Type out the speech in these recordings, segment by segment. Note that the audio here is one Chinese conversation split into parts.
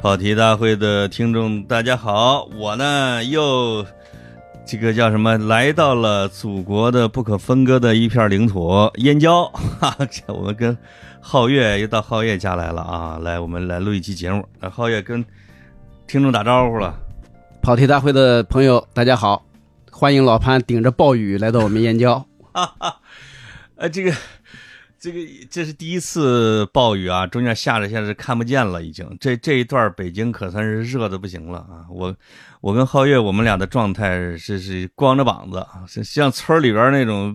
跑题大会的听众，大家好，我呢又这个叫什么，来到了祖国的不可分割的一片领土——燕郊。哈，我们跟皓月又到皓月家来了啊！来，我们来录一期节目。那皓月跟听众打招呼了。跑题大会的朋友，大家好，欢迎老潘顶着暴雨来到我们燕郊。哈哈，呃，这个。这个这是第一次暴雨啊，中间下着下着看不见了，已经。这这一段北京可算是热的不行了啊！我我跟皓月我们俩的状态是是光着膀子，是像村里边那种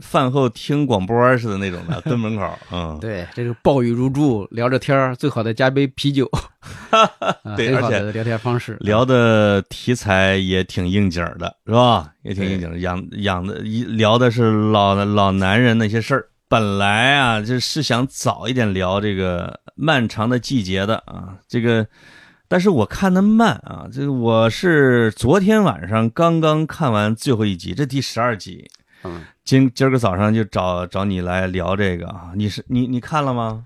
饭后听广播似的那种的，蹲门口。嗯，对，这个暴雨如注，聊着天最好再加杯啤酒。对，而且聊天方式聊的题材也挺应景的，是吧？也挺应景，养养的聊的是老老男人那些事儿。本来啊，就是想早一点聊这个漫长的季节的啊，这个，但是我看的慢啊，这个我是昨天晚上刚刚看完最后一集，这第十二集，嗯，今今儿个早上就找找你来聊这个啊，你是你你看了吗？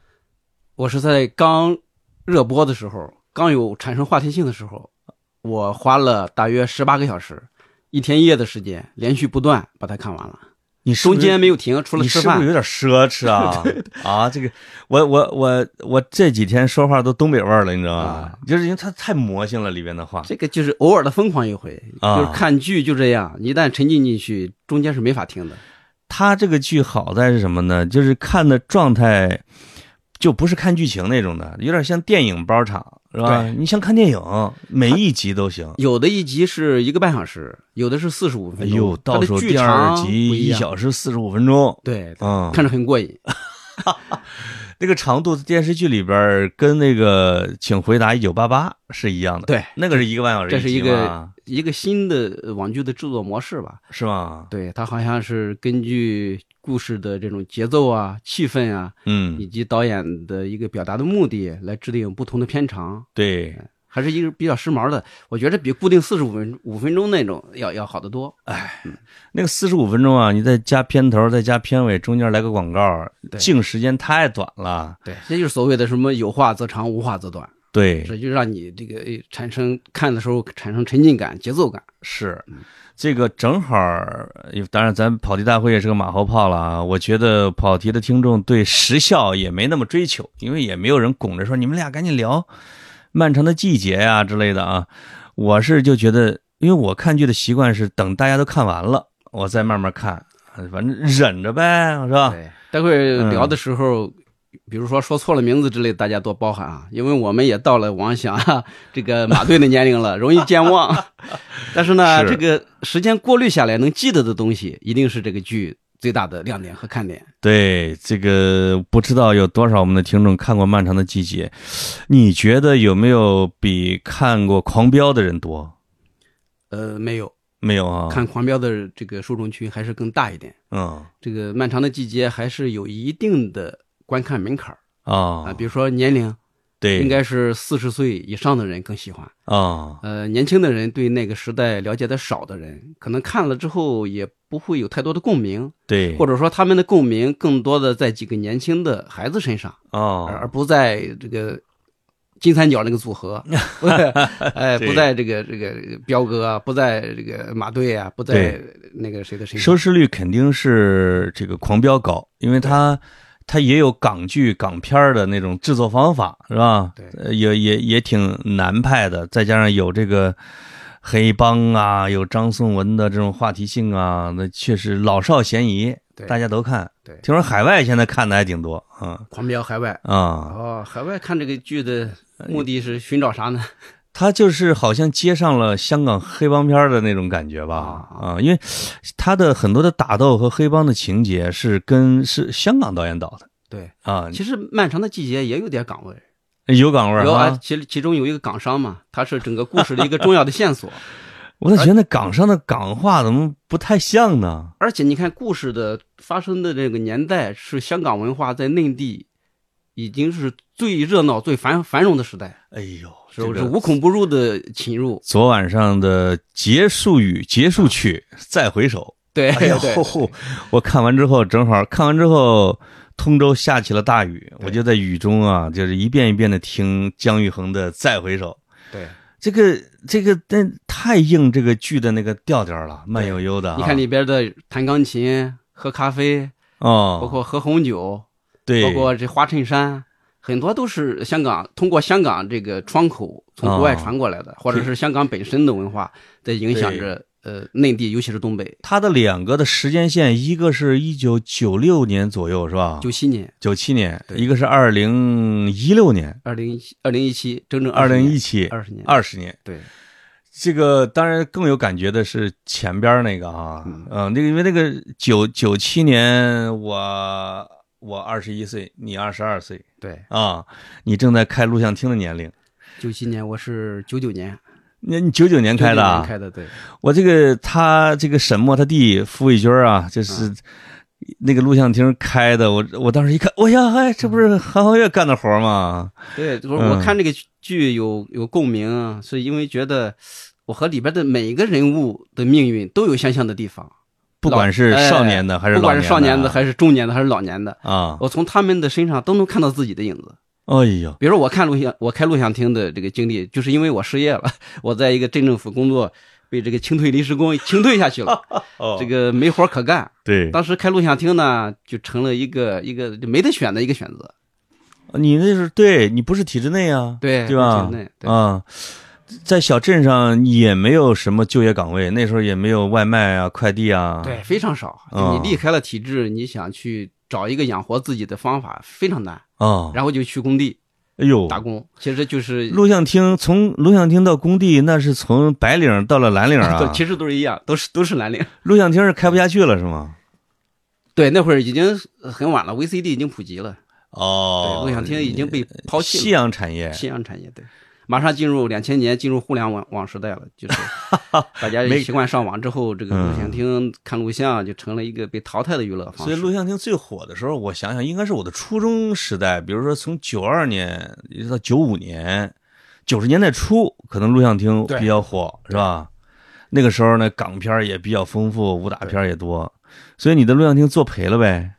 我是在刚热播的时候，刚有产生话题性的时候，我花了大约十八个小时，一天一夜的时间，连续不断把它看完了。你中间没有停，除了吃饭，你是不是有点奢侈啊！啊，这个我我我我这几天说话都东北味儿了，你知道吗？就是因为它太魔性了，里边的话。这个就是偶尔的疯狂一回，就是看剧就这样，一旦沉浸进去，中间是没法停的。他这个剧好在是什么呢？就是看的状态。就不是看剧情那种的，有点像电影包场，是吧？你像看电影，每一集都行。有的一集是一个半小时，有的是四十五分钟。到时候第二集一小时四十五分钟。对，嗯，看着很过瘾。那个长度电视剧里边跟那个《请回答一九八八》是一样的。对，那个是一个半小时。这是一个一个新的网剧的制作模式吧？是吗？对，它好像是根据。故事的这种节奏啊、气氛啊，嗯，以及导演的一个表达的目的来制定不同的片长，对，还是一个比较时髦的。我觉得比固定四十五分五分钟那种要要好得多。哎，那个四十五分钟啊，你再加片头，再加片尾，中间来个广告，静时间太短了。对，这就是所谓的什么有话则长，无话则短。对，这就让你这个产生看的时候产生沉浸感、节奏感。是。这个正好，当然咱跑题大会也是个马后炮了啊。我觉得跑题的听众对时效也没那么追求，因为也没有人拱着说你们俩赶紧聊《漫长的季节》呀之类的啊。我是就觉得，因为我看剧的习惯是等大家都看完了，我再慢慢看，反正忍着呗，是吧？对，待会聊的时候。比如说说错了名字之类，大家多包涵啊，因为我们也到了王想这个马队的年龄了，容易健忘。但是呢，这个时间过滤下来能记得的东西，一定是这个剧最大的亮点和看点。对，这个不知道有多少我们的听众看过《漫长的季节》，你觉得有没有比看过《狂飙》的人多？呃，没有，没有啊。看《狂飙》的这个受众群还是更大一点。嗯，这个《漫长的季节》还是有一定的。观看门槛啊。啊，比如说年龄，对，应该是四十岁以上的人更喜欢。啊。呃，年轻的人对那个时代了解的少的人，可能看了之后也不会有太多的共鸣，对，或者说他们的共鸣更多的在几个年轻的孩子身上啊，而不在这个金三角那个组合，哎，不在这个这个彪哥，不在这个马队啊，不在那个谁的身上。收视率肯定是这个狂飙高，因为他。它也有港剧、港片的那种制作方法，是吧？对，也也也挺南派的，再加上有这个黑帮啊，有张颂文的这种话题性啊，那确实老少咸宜，大家都看。对，听说海外现在看的还挺多啊，狂飙海外啊。哦，海外看这个剧的目的是寻找啥呢？他就是好像接上了香港黑帮片的那种感觉吧，啊，因为他的很多的打斗和黑帮的情节是跟是香港导演导的，对啊，其实《漫长的季节》也有点港味，有港味有啊，其其中有一个港商嘛，他是整个故事的一个重要的线索。我咋觉得港商的港话怎么不太像呢？而且你看故事的发生的这个年代是香港文化在内地已经是最热闹、最繁繁荣的时代。哎呦。是无孔不入的侵入。昨晚上的结束语、结束曲，再回首，对哎呦对，我看完之后正好看完之后，通州下起了大雨，我就在雨中啊，就是一遍一遍的听姜育恒的《再回首》。对，这个这个，但太应这个剧的那个调调了，慢悠悠的、啊。你看里边的弹钢琴、喝咖啡，哦，包括喝红酒，对，包括这花衬衫，很多都是香港通过香港这个窗口从国外哦传过来的，或者是香港本身的文化在影响着呃内地，尤其是东北。它的两个的时间线，一个是一九九六年左右，是吧？九七年、九七年，一个是二零一六年，二零二零一七，整整二零一一七，二十年，二十年。对。这个当然更有感觉的是前边那个啊，嗯。嗯，那个因为那个九九七年我我二十一岁，你二十二岁对，啊，你正在开录像厅的年龄，九七年我是九九年那你九九年开的99啊年？开的，对我这个他这个沈墨他弟傅卫军啊，就是那个录像厅开的，我我当时一看，哎呀，哎，这不是韩浩月干的活吗？对，我嗯我看这个剧有有共鸣啊，是因为觉得我和里边的每一个人物的命运都有相像的地方，不管是哎少年的还是不管是少年的的还是中年的还是老年的，啊，我从他们的身上都能看到自己的影子。哎呦，比如说我看录像，我开录像厅的这个经历，就是因为我失业了，我在一个镇政府工作，被这个清退临时工清退下去了，哦这个没活可干。对，当时开录像厅呢，就成了一个一个就没得选的一个选择。你那是对你不是体制内啊，对对吧体制内？对啊，在小镇上也没有什么就业岗位，那时候也没有外卖啊、快递啊，对，非常少。嗯你离开了体制，你想去找一个养活自己的方法非常难，啊，然后就去工地哎呦，打工。其实就是，录像厅从录像厅到工地，那是从白领到了蓝领啊 对，其实都是一样，都是都是蓝领。录像厅是开不下去了是吗？对，那会儿已经很晚了，VCD 已经普及了，哦对，录像厅已经被抛弃了。夕阳产业，夕阳产业，对，马上进入两千年，进入互联网网时代了，就是 大家没习惯上网之后，这个嗯录像厅看录像就成了一个被淘汰的娱乐方式所以。录像厅最火的时候，我想想应该是我的初中时代，比如说从九二年一直到九五年，九十年代初，可能录像厅比较火，是吧？那个时候呢，港片也比较丰富，武打片也多，所以你的录像厅做赔了呗？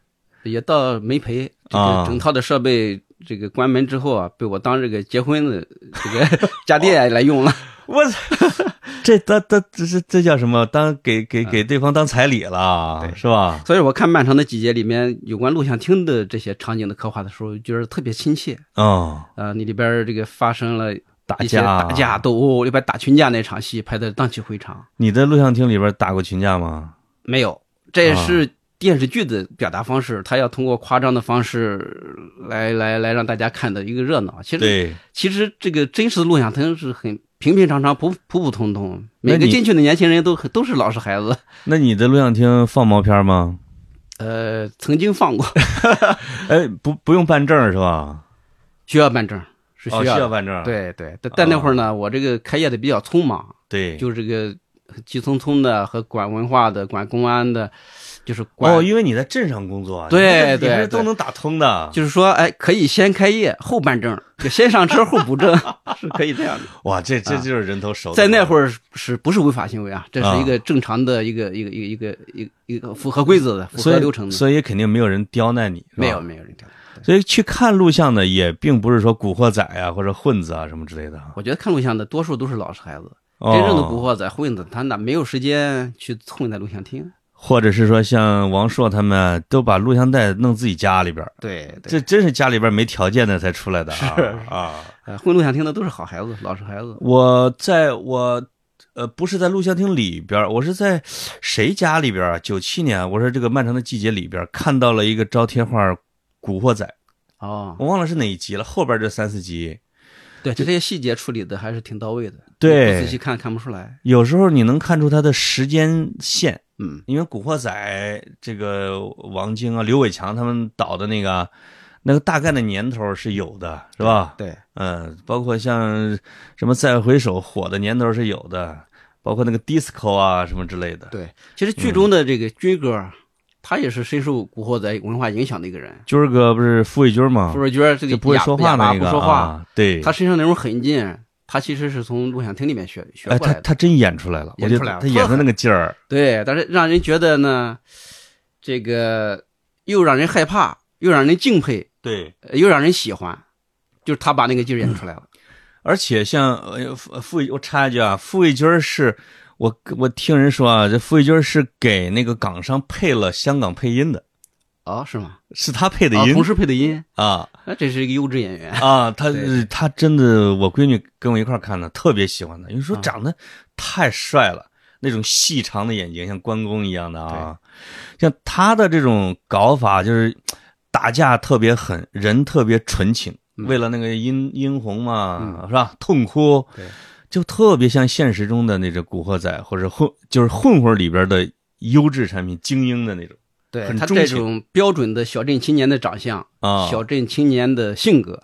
也倒没赔，这啊个整套的设备这个关门之后啊，被我当这个结婚的这个 家电来用了。我操 这这这这这这叫什么？当给给给对方当彩礼了，对是吧？所以我看《漫长的季节》里面有关录像厅的这些场景的刻画的时候，觉得特别亲切。哦，啊，你里边这个发生了打架打架斗殴，里边打群架那场戏拍的荡气回肠。你在录像厅里边打过群架吗？没有，这也啊是电视剧的表达方式，他要通过夸张的方式来来来让大家看的一个热闹。其实对，其实这个真实的录像厅是很平平常常、普普普通通，每个进去的年轻人都都是老实孩子。那你的录像厅放毛片吗？呃，曾经放过，哎，不不用办证是吧？需要办证，是。需要办证。对对，但但那会儿呢，我这个开业的比较匆忙，对，就这个急匆匆的和管文化的、管公安的，就是管哦，因为你在镇上工作，对对对都能打通的。就是说，哎，可以先开业后办证，就先上车后补证，是可以这样的。哇，这这啊就是人头手。在那会儿，是不是违法行为啊？这是一个正常的一个一个一个一个一个一个符合规则的、符合流程的。所以肯定没有人刁难你，没有。没有人刁难。所以去看录像的也并不是说古惑仔啊或者混子啊什么之类的。我觉得看录像的多数都是老实孩子，哦真正的古惑仔混子，他哪没有时间去混在录像厅？或者是说像王朔他们啊都把录像带弄自己家里边儿，对对，这真是家里边没条件的才出来的啊是啊！呃混录像厅的都是好孩子、老实孩子。我在我呃不是在录像厅里边，我是在谁家里边啊？九七年，我说这个漫长的季节里边看到了一个招贴画《古惑仔》，哦，我忘了是哪一集了，后边这三四集。对，就这些细节处理的还是挺到位的。对不仔细看看不出来。有时候你能看出它的时间线，嗯，因为《古惑仔》这个王晶啊、刘伟强他们导的那个，那个大概的年头是有的，是吧？对，嗯，包括像什么《再回首》火的年头是有的，包括那个 disco 啊什么之类的。对，其实剧中的这个军哥，他也是深受古惑仔文化影响的一个人。军儿哥不是傅卫军吗？傅卫军这个就不会说话那个不说话，啊对，他身上那种狠劲，他其实是从录像厅里面学学来的。他他真演出来了，演出来了他演的那个劲儿，对，但是让人觉得呢，这个又让人害怕，又让人敬佩，对，呃又让人喜欢，就是他把那个劲儿演出来了。而且像呃傅傅卫，我插一句啊，傅卫军儿是我我听人说啊，这傅卫军是给那个港商配了香港配音的，哦，是吗？是他配的啊，音同时配的音，啊那这是一个优质演员。啊，他他真的，我闺女跟我一块儿看的，特别喜欢他，因为说啊长得太帅了，那种细长的眼睛像关公一样的啊，像他的这种搞法就是打架特别狠，人特别纯情，嗯为了那个殷殷红嘛，嗯是吧？痛哭，对，就特别像现实中的那种古惑仔或者混，就是混混里边的优质产品，精英的那种对他这种标准的小镇青年的长相、啊小镇青年的性格，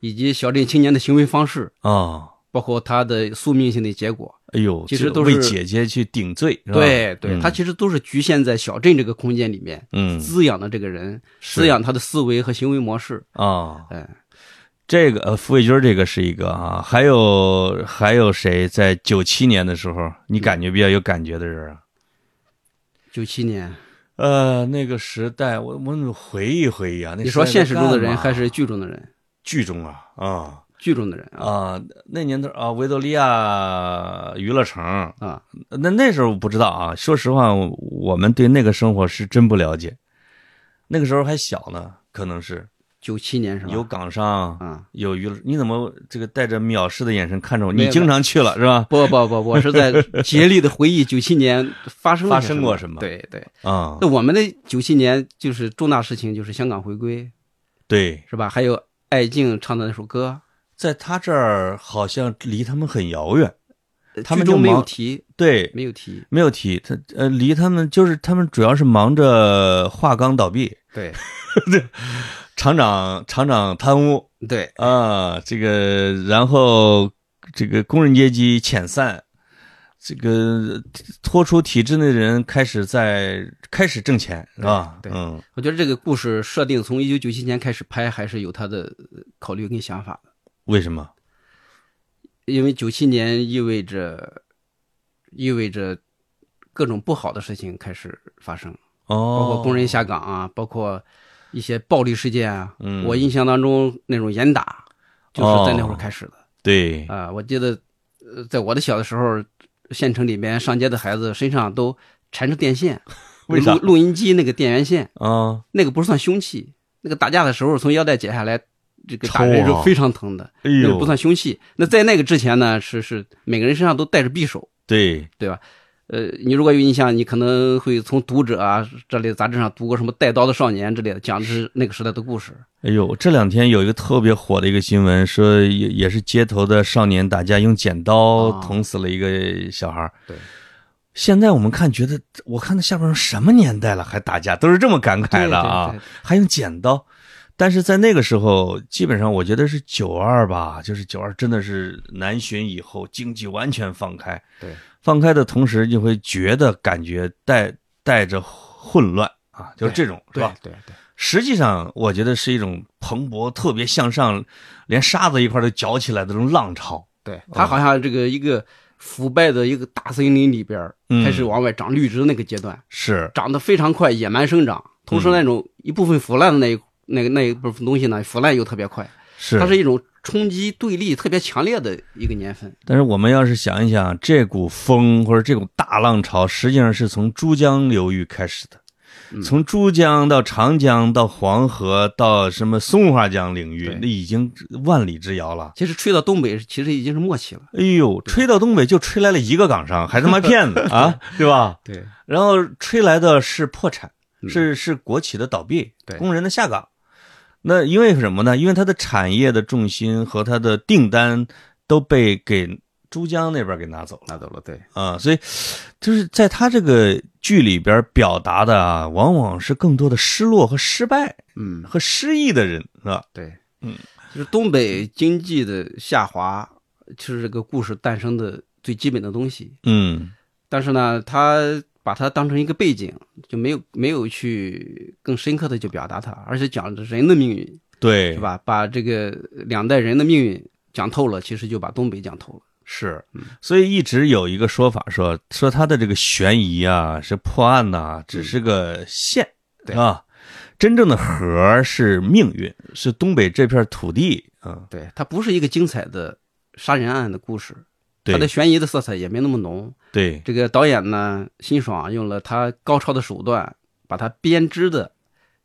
以及小镇青年的行为方式，啊。包括他的宿命性的结果，哎呦，其实都是为姐姐去顶罪，对对，嗯他其实都是局限在小镇这个空间里面，嗯滋养的这个人，滋养他的思维和行为模式。啊，哎，这个呃，傅卫军这个是一个啊，还有还有谁在九七年的时候你感觉比较有感觉的人啊？九七年，呃，那个时代我我回忆回忆啊，那你说现实中的人还是剧中的人？剧中啊啊。剧中的人啊。啊，那年头啊，维多利亚娱乐城，啊，那那时候我不知道啊，说实话，我们对那个生活是真不了解，那个时候还小呢，可能是九七年是吧？有港商。啊，有娱乐，你怎么这个带着藐视的眼神看着我？你经常去了是吧？不不不，我是在竭力的回忆九七年发生发生过什么对对，啊、那我们的九七年就是重大事情，就是香港回归，对，是吧？还有艾静唱的那首歌，在他这儿好像离他们很遥远。呃他们剧中没有提，对，没有提。没有提他，呃，离他们就是他们主要是忙着华钢倒闭，对 对厂长厂长贪污对啊，这个然后这个工人阶级遣散，这个脱出体制内的人开始在开始挣钱，是吧？对嗯，我觉得这个故事设定从一九九七年开始拍，还是有他的呃考虑跟想法的。为什么？因为九七年意味着意味着各种不好的事情开始发生，包哦，括工人下岗啊，包括一些暴力事件啊。嗯我印象当中那种严打，就是在那会儿开始的对，啊。我记得，呃，在我的小的时候，县城里面上街的孩子身上都缠着电线，为啥录录音机那个电源线，啊，那个不算凶器，那个打架的时候从腰带解下来，这个打人是非常疼的。那个不算凶器。那在那个之前呢，是是每个人身上都带着匕首，对，对吧？呃，你如果有印象，你可能会从《读者》啊这类杂志上读过什么《带刀的少年》之类的，讲的是那个时代的故事。哎呦，这两天有一个特别火的一个新闻，说也也是街头的少年打架，用剪刀啊捅死了一个小孩儿。对，现在我们看，觉得我看到下边说什么年代了还打架，都是这么感慨的啊，对对对还用剪刀。但是在那个时候，基本上我觉得是九二吧，就是九二真的是南巡以后，经济完全放开，对，放开的同时，就会觉得感觉带带着混乱啊，就是这种是对吧？对对，实际上，我觉得是一种蓬勃、特别向上，连沙子一块都搅起来的这种浪潮。对，它好像这个一个腐败的一个大森林里边嗯。开始往外长绿植那个阶段，是，长得非常快，野蛮生长，同时嗯那种一部分腐烂的那一那个那一部分东西呢，腐烂又特别快，是，它是一种冲击对立特别强烈的一个年份。但是我们要是想一想，这股风或者这股大浪潮，实际上是从珠江流域开始的，嗯从珠江到长江到黄河到什么松花江领域，那已经万里之遥了。其实吹到东北，其实已经是末期了。哎呦，吹到东北就吹来了一个港商，还他妈骗子 啊，对吧？对然后吹来的是破产，嗯是是国企的倒闭，对工人的下岗。那因为什么呢？因为它的产业的重心和它的订单都被给珠江那边给拿走了拿走了，对，啊，所以就是在他这个剧里边表达的啊，往往是更多的失落和失败嗯，和失意的人，是吧？对，嗯，就是东北经济的下滑，就是这个故事诞生的最基本的东西。嗯，但是呢，他把它当成一个背景，就没有没有去更深刻的去表达它，而且讲的人的命运，对，是？吧？把这个两代人的命运讲透了，其实就把东北讲透了。是，所以一直有一个说法说说他的这个悬疑啊，是破案呐，只是个线，对啊，真正的核是命运，是东北这片土地啊，对，它不是一个精彩的杀人案的故事，它的悬疑的色彩也没那么浓。对这个导演呢，辛爽用了他高超的手段，把它编织的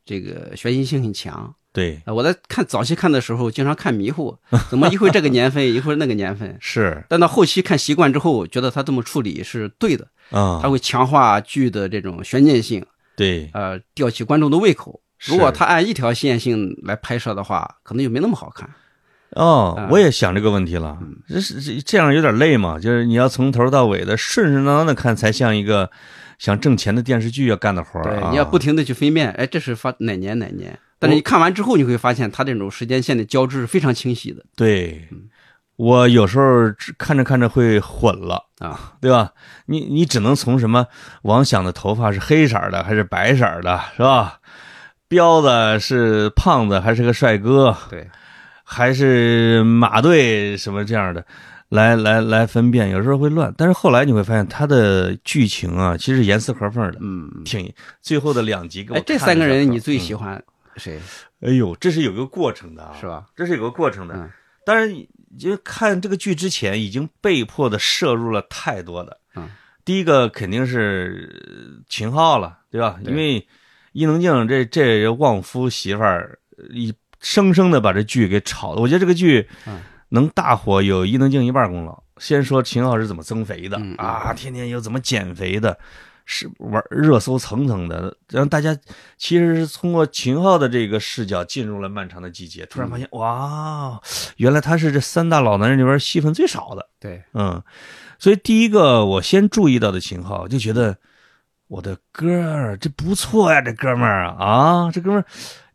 这个悬疑性很强。对啊，我在看早期看的时候，经常看迷糊，怎么一会儿这个年份，一会儿那个年份。是但到后期看习惯之后，觉得他这么处理是对的，啊他，会强化剧的这种悬念性，对呃，吊起观众的胃口。如果他按一条线性来拍摄的话，可能就没那么好看。哦啊，我也想这个问题了，这是这这样有点累嘛，就是你要从头到尾的顺顺当当的看，才像一个想挣钱的电视剧要干的活儿对，啊，你要不停的去分辨，哎，这是发哪年哪年。但是你看完之后，你会发现它这种时间线的交织是非常清晰的对，我有时候看着看着会混了。啊。对吧？你你只能从什么王响的头发是黑色的还是白色的，是吧？彪子是胖子还是个帅哥，对，还是马队什么这样的，来来来分辨，有时候会乱。但是后来你会发现，它的剧情啊，其实严丝合缝的，嗯，挺最后的两集给我哎，这三个人你最喜欢谁？哎呦，这是有个过程的啊，是吧？这是有个过程的。嗯当然，就看这个剧之前，已经被迫的摄入了太多的。嗯，第一个肯定是呃秦昊了，对吧？对因为伊能静这这旺夫媳妇儿，一生生的把这剧给炒的。我觉得这个剧嗯。能大火，有伊能静一半功劳。先说秦昊是怎么增肥的、啊，天天又怎么减肥的，是玩热搜层层的，让大家其实是通过秦昊的这个视角进入了漫长的季节，突然发现、哇，原来他是这三大老男人里边戏份最少的，对，嗯，所以第一个我先注意到的秦昊，就觉得我的哥儿这不错呀，这哥们儿啊。啊，这哥们儿，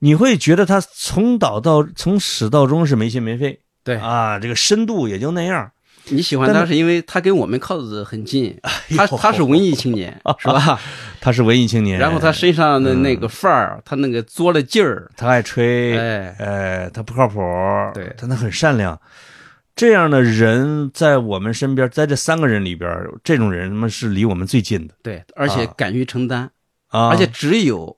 你会觉得他从导到从始到终是没心没肺，对。啊，这个深度也就那样，你喜欢他是因为他跟我们靠的很近，他他是文艺青年，是吧？他是文艺青年，然后他身上的那嗯个范儿，他那个作了劲儿，他爱吹，哎，哎，他不靠谱，对。他那很善良。这样的人在我们身边，在这三个人里边，这种人他妈是离我们最近的。对，而且啊。敢于承担，啊！而且只有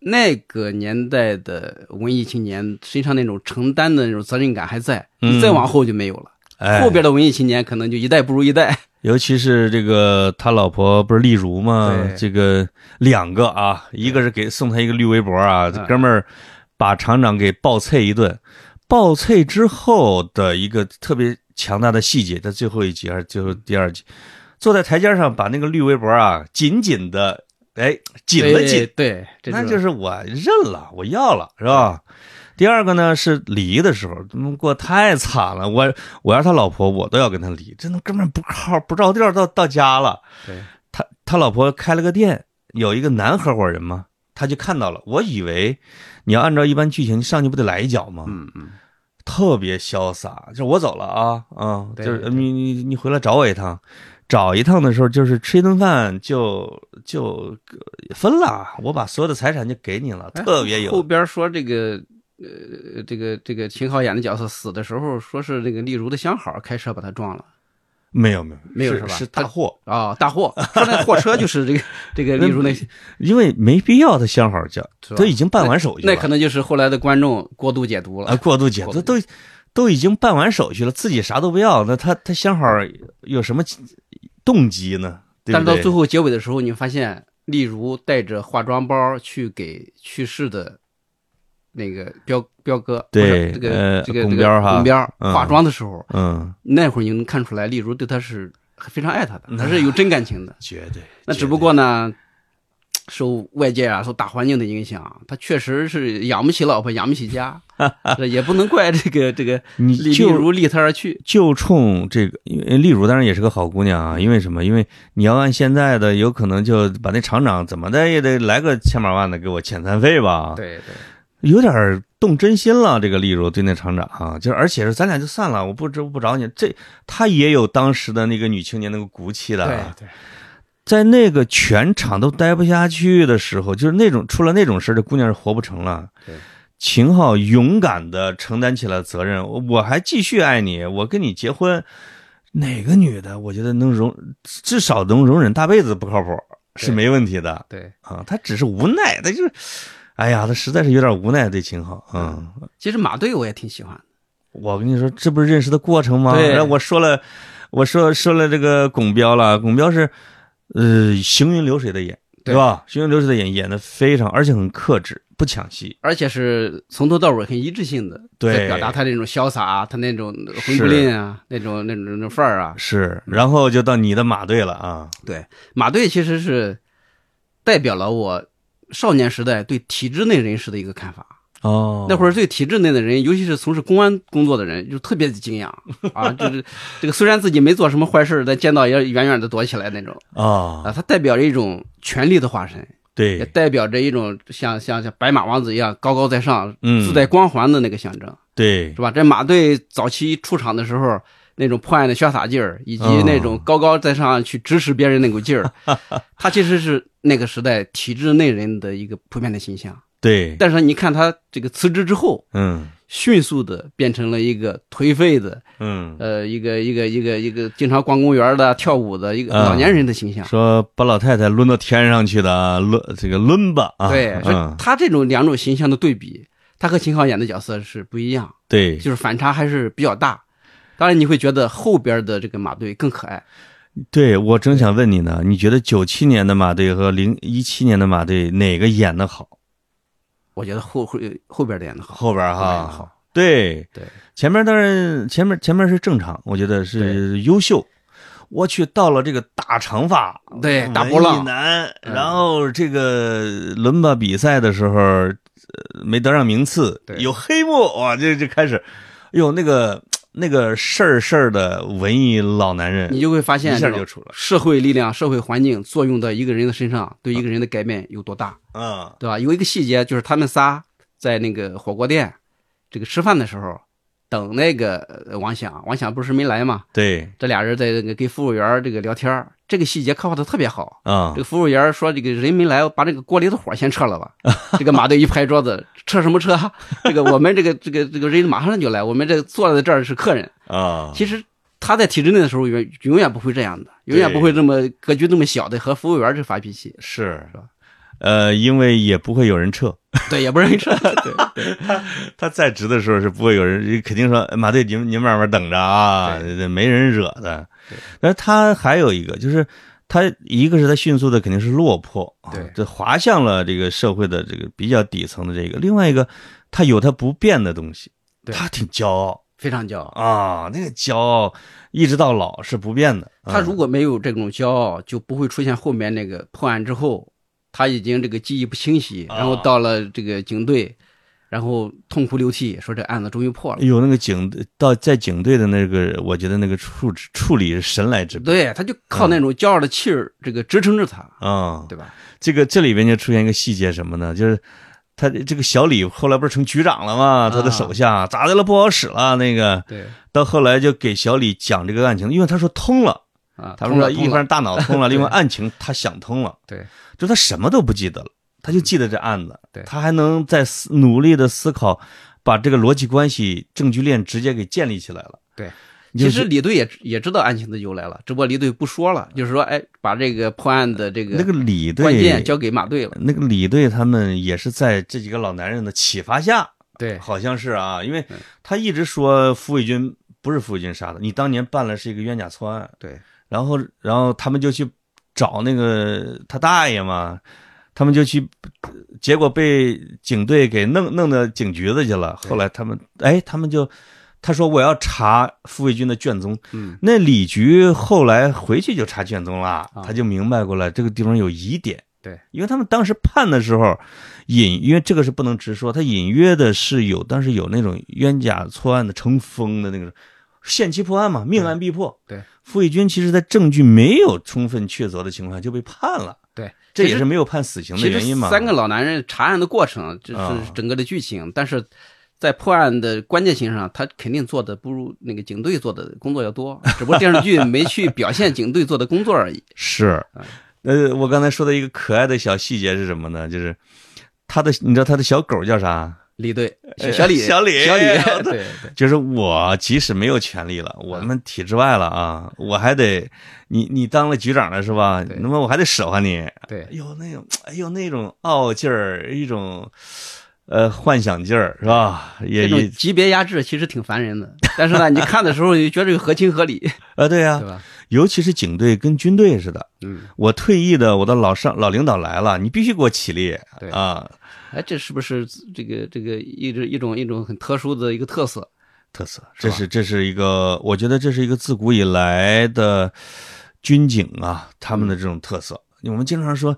那个年代的文艺青年身上那种承担的那种责任感还在，嗯你再往后就没有了。哎后边的文艺青年可能就一代不如一代。尤其是这个他老婆不是丽茹吗？这个两个啊，一个是给送他一个绿围脖啊，哥们儿把厂长给暴啐一顿。暴啐之后的一个特别强大的细节，在最后一集还是最后第二集，坐在台阶上把那个绿围脖啊紧紧的哎紧了紧，对，对，那就是是我认了，我要了，是吧？第二个呢是离的时候，他妈过太惨了。我我要他老婆，我都要跟他离。这那哥们儿不靠不着调到到家了。对，他他老婆开了个店，有一个男合伙人嘛，他就看到了。我以为你要按照一般剧情，上去不得来一脚吗？嗯嗯，特别潇洒，就是我走了啊啊，对就是你你你回来找我一趟，找一趟的时候就是吃一顿饭就就分了，我把所有的财产就给你了，哎特别有。后边说这个。呃，这个这个秦昊演的角色死的时候，说是那个丽茹的相好开车把他撞了。没有没有是没有是吧？是大货，啊、大货，说那货车就是这个 这个丽茹那，因为没必要他相好叫，都已经办完手续了，那可能就是后来的观众过度解读了。啊过度解读都都已经办完手续了，自己啥都不要，那他他相好有什么动机呢？对对？但是到最后结尾的时候，你发现例如带着化妆包去给去世的那个彪彪哥，对这个、呃这个这个龚彪嗯。化妆的时候，嗯，那会儿你能看出来例如对他是非常爱他的，他是有真感情的。绝对，绝那只不过呢，受外界啊、受大环境的影响，他确实是养不起老婆，养不起家，这也不能怪这个这个就如离他而去。就冲这个，因为丽茹当然也是个好姑娘啊。因为什么？因为你要按现在的，有可能就把那厂长怎么的也得来个千把万的给我遣散费吧。，对对，有点动真心了。这个丽如对那厂长啊，就是而且是咱俩就散了，我不知不找你。这他也有当时的那个女青年那个骨气的。对对，在那个全场都待不下去的时候，就是那种出了那种事儿，这姑娘是活不成了。秦昊勇敢的承担起了责任，我还继续爱你，我跟你结婚，哪个女的？我觉得能容至少能容忍大辈子不靠谱是没问题的。对，啊，他只是无奈，他就是，哎呀，他实在是有点无奈对秦昊，嗯，其实马队我也挺喜欢的。我跟你说，这不是认识的过程吗？我说了，我说说了这个巩彪了，巩彪是呃行云流水的演，对吧？行云流水的演，演的非常，而且很克制，不抢戏。而且是从头到尾很一致性的，对在表达他那种潇洒啊，他那种混不吝啊，那种那种那种范儿啊。是，然后就到你的马队了啊。对，马队其实是代表了我少年时代对体制内人士的一个看法。哦，那会儿对体制内的人，尤其是从事公安工作的人，就特别的敬仰啊，就是这个虽然自己没做什么坏事，但见到也远远的躲起来那种啊，啊。他代表着一种权力的化身，对也，代表着一种像像像白马王子一样高高在上、嗯自带光环的那个象征。对是，吧？这马队早期出场的时候，那种破案的潇洒劲儿，以及嗯那种高高在上去指使别人那股劲儿，他其实是那个时代体制内人的一个普遍的形象。对，但是你看他这个辞职之后，嗯迅速的变成了一个颓废的，嗯，呃，一个一个一个一个经常逛公园的、跳舞的一个嗯老年人的形象。说把老太太抡到天上去的啊，抡这个抡吧啊，对，他这种两种形象的对比，他和秦昊演的角色是不一样，对，就是反差还是比较大。当然，你会觉得后边的这个马队更可爱。对我正想问你呢，你觉得九七年的马队和零一七年的马队哪个演的好？我觉得后后后边的演的好，后边哈好，对对，前面当然前面前面是正常，我觉得是优秀。我去，到了这个大长发，对大波浪艺男，嗯然后这个伦巴比赛的时候，呃没得上名次，对有黑幕，哇，这就开始，哟，那个那个事儿事儿的文艺老男人，你就会发现一下就出来了，社会力量、社会环境作用到一个人的身上，对一个人的改变有多大，嗯，对吧？有一个细节就是他们仨在那个火锅店这个吃饭的时候，等那个呃王响，王响不是没来嘛，对，这俩人在那个跟服务员这个聊天儿这个细节刻画的特别好。啊这，个服务员说：“这个人没来，把这个锅里的火先撤了吧。”这个马队一拍桌子：“撤什么撤？这个我们这个这个这个人马上就来，我们这坐在这儿是客人。”啊，其实他在体制内的时候，永永远不会这样的，永远不会这么格局这么小的和服务员这发脾气。是是吧？呃，因为也不会有人撤，对，也不容易撤。对，他在职的时候是不会有人，肯定说哎马队，你们你们慢慢等着啊，没人惹的对。但是他还有一个，就是他一个是他迅速的肯定是落魄，啊对这滑向了这个社会的这个比较底层的这个。另外一个，他有他不变的东西，他挺骄傲非常骄傲。啊，那个骄傲一直到老是不变的。他如果果没有这种骄傲，就不会出现后面那个破案之后，他已经这个记忆不清晰，啊然后到了这个警队，然后痛哭流涕，说这案子终于破了。有那个警到在警队的那个，我觉得那个处处理是神来之笔对，他就靠那种骄傲的气儿，这个支撑着他，啊。对吧？这个这里边就出现一个细节什么呢？就是他这个小李后来不是成局长了吗？他的手下咋的了？不好使了。那个对到后来就给小李讲这个案情，因为他说通了，啊，他说通了一方面大脑通了，另外案情他想通了，对就他什么都不记得了，他就记得这案子，对他还能在思努力的思考，把这个逻辑关系、证据链直接给建立起来了。对。其实李队也也知道案情的由来了，只不过李队不说了，就是说，哎，把这个破案的这个那个李队关键交给马队了。那个李队他们也是在这几个老男人的启发下，对好像是啊，因为嗯他一直说傅卫军不是傅卫军杀的，你当年办了是一个冤假错案，对然后然后他们就去找那个他大爷嘛，他们就去，结果被警队给弄弄到警局子去了。后来他们哎，他们就他说我要查傅卫军的卷宗，嗯，那李局后来回去就查卷宗了，啊他就明白过来这个地方有疑点。对，因为他们当时判的时候，隐因为这个是不能直说，他隐约的是有当时有那种冤假错案的成风的那个限期破案嘛，命案必破。对，傅卫军其实在证据没有充分确凿的情况下就被判了，对，这也是没有判死刑的原因嘛。三个老男人查案的过程，这啊是整个的剧情，但是在破案的关键性上，他肯定做的不如那个警队做的工作要多，只不过电视剧没去表现警队做的工作而已。是，呃，我刚才说的一个可爱的小细节是什么呢？就是他的，你知道他的小狗叫啥？李队，小李，小李，小李，对对，就是我即使没有权利了，我们体制外了啊，我还得你你当了局长了是吧？那么我还得使唤你，对，有那种哎呦那种傲劲儿，一种呃幻想劲儿是吧？也这种级别压制其实挺烦人的，但是呢，你看的时候你就觉得合情合理 啊，对呀，对吧？尤其是警队跟军队似的，嗯，我退役的，我的老上老领导来了，你必须给我起立，对啊，哎，这是不是这个这个一直一种一种很特殊的一个特色？特色，这是这是一个，我觉得这是一个自古以来的军警啊，他们的这种特色。我们经常说，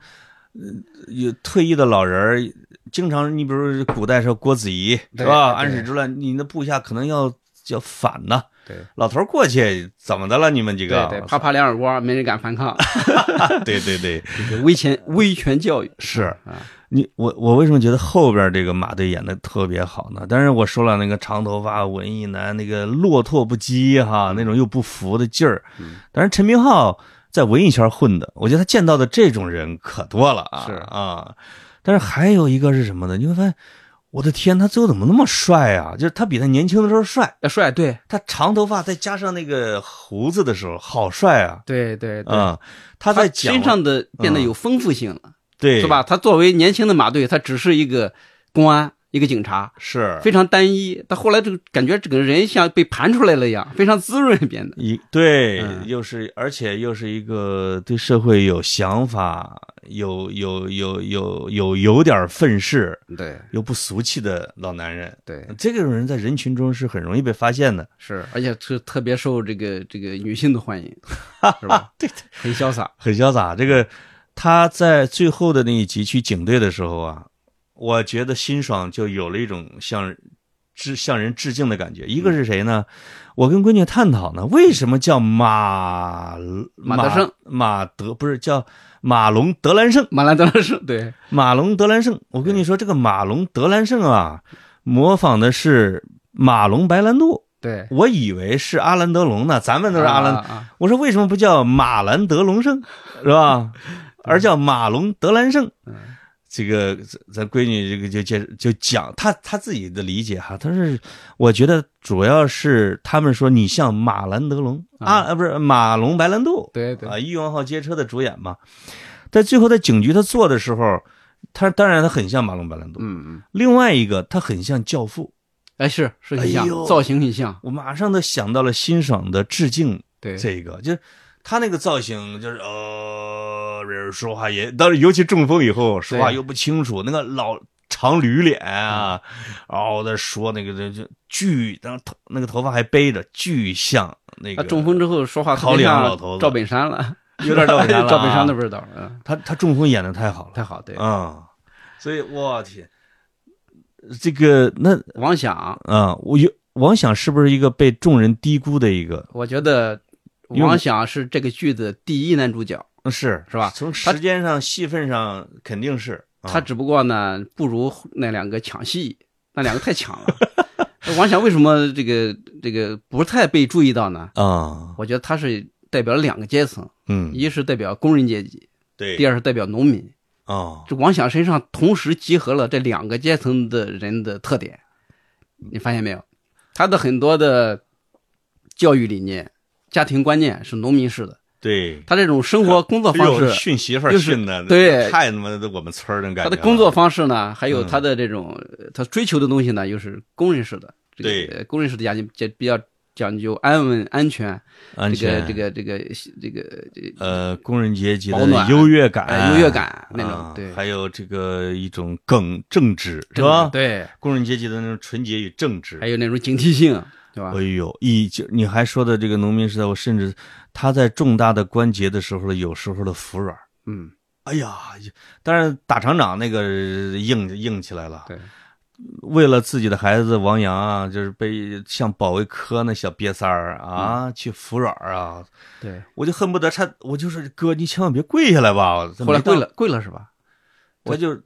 有退役的老人儿，经常你比如古代说郭子仪是吧？安史之乱，你的部下可能要要反呢。对，老头过去怎么的了？你们几个？对对，啪啪两耳光，没人敢反抗。对对对，这个威权威权教育是啊。你我我为什么觉得后边这个马队演的特别好呢？但是我说了，那个长头发文艺男，那个落拓不羁哈，那种又不服的劲儿。但是陈明昊在文艺圈混的，我觉得他见到的这种人可多了啊。是啊，但是还有一个是什么呢？你会发现。我的天，他最后怎么那么帅啊？就是他比他年轻的时候帅，帅，对他长头发再加上那个胡子的时候，好帅啊！对对对，啊，他在身上的变得有丰富性了，对，是吧？他作为年轻的马队，他只是一个公安。一个警察是非常单一，他后来这个感觉，这个人像被盘出来了一样，非常滋润变得。一对，又是而且又是一个对社会有想法、有有有有有有点愤世，对，又不俗气的老男人。对，这种人在人群中是很容易被发现的，是，而且是特别受这个这个女性的欢迎，是吧？对对，很潇洒，很潇洒。这个他在最后的那一集去警队的时候啊。我觉得辛爽就有了一种向致向人致敬的感觉。一个是谁呢？我跟闺女探讨呢，为什么叫马马德胜马德不是叫马龙德兰胜？马兰德兰胜对，马龙德兰胜。我跟你说，这个马龙德兰胜啊，模仿的是马龙白兰度。对，我以为是阿兰德龙呢，咱们都是阿兰。我说为什么不叫马兰德龙胜是吧？而叫马龙德兰胜。这个咱闺女这个就介就讲她她自己的理解哈，她是我觉得主要是他们说你像马兰德龙啊啊不是马龙白兰度对对啊欲望号街车的主演嘛，在最后在警局他做的时候，他当然他很像马龙白兰度，嗯嗯，另外一个他很像教父，哎是是很像造型很像，我马上都想到了欣赏的致敬，对这个就是他那个造型就是呃。人说话也，当然尤其中风以后说话又不清楚，那个老长驴脸啊，然后在说那个就就巨，然后头那个头发还背着，巨像那个。他中风之后说话好像老头子。赵本山了，有点赵本山 赵本山的味道。嗯，他他中风演的太好了，太好对。嗯，所以我天，这个那王响啊，我有王响是不是一个被众人低估的一个？我觉得王响是这个剧的第一男主角。是是吧？从时间上、戏份上肯定是他，只不过呢不如那两个抢戏，那两个太抢了。王响为什么这个这个不太被注意到呢？啊，我觉得他是代表了两个阶层，嗯，一是代表工人阶级，对；第二是代表农民。啊，这王响身上同时集合了这两个阶层的人的特点，你发现没有？他的很多的教育理念、家庭观念是农民式的。对。他这种生活工作方式，训媳妇儿训的，对，太他妈的我们村儿的感觉。他的工作方式呢，还有他的这种他追求的东西呢，又是工人式的，对，工人式的家庭就比较讲究安稳、安全，安全，这个这个这个这个呃，工人阶级的优越感，优越感那种，对，还有这个一种耿正直，是吧？对，工人阶级的那种纯洁与正直，还有那种警惕性。对吧？哎呦，一就你还说的这个农民时代，我甚至他在重大的关节的时候，有时候的服软。嗯，哎呀，当然打厂长那个硬硬起来了。对，为了自己的孩子王阳啊，就是被像保卫科那小瘪三儿啊去服软啊。对，我就恨不得他，我就是哥，你千万别跪下来吧。后来跪了，跪了是吧？我就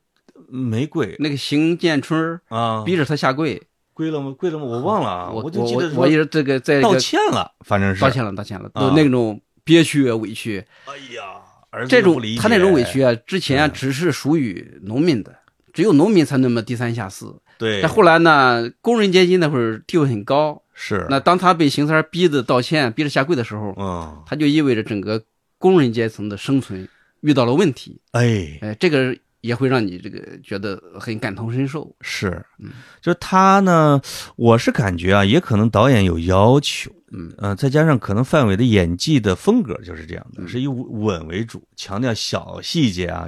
没跪。那个邢建春啊，逼着他下跪。跪了吗？跪了吗？我忘了啊，我就记得我也是这个在道歉了，反正是道歉了，道歉了，都那种憋屈委屈。哎呀，这种他那种委屈啊，之前只是属于农民的，只有农民才那么低三下四。对，但后来呢，工人阶级那会儿地位很高，是那当他被邢三逼着道歉、逼着下跪的时候，嗯，他就意味着整个工人阶层的生存遇到了问题。哎，哎，这个也会让你这个觉得很感同身受。是嗯，就他呢，我是感觉啊，也可能导演有要求，嗯呃，再加上可能范伟的演技的风格就是这样的，嗯是以稳为主，强调小细节啊。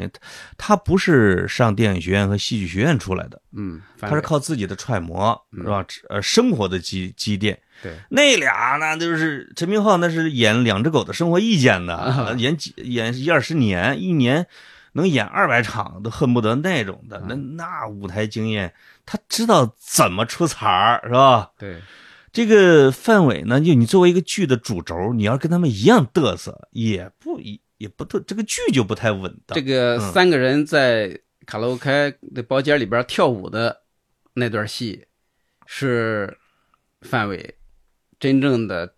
他不是上电影学院和戏剧学院出来的，嗯，他是靠自己的揣摩，嗯是吧？呃，生活的积积淀。对那俩呢，就是陈明昊，那是演两只狗的生活意见的，啊演几演一二十年，一年能演二百场，都恨不得那种的。那那舞台经验，他知道怎么出彩儿，是吧？对，这个范伟呢，就你作为一个剧的主轴，你要跟他们一样嘚瑟，也不也不特，这个剧就不太稳当。这个嗯三个人在卡拉 OK 的包间里边跳舞的那段戏，是范伟真正的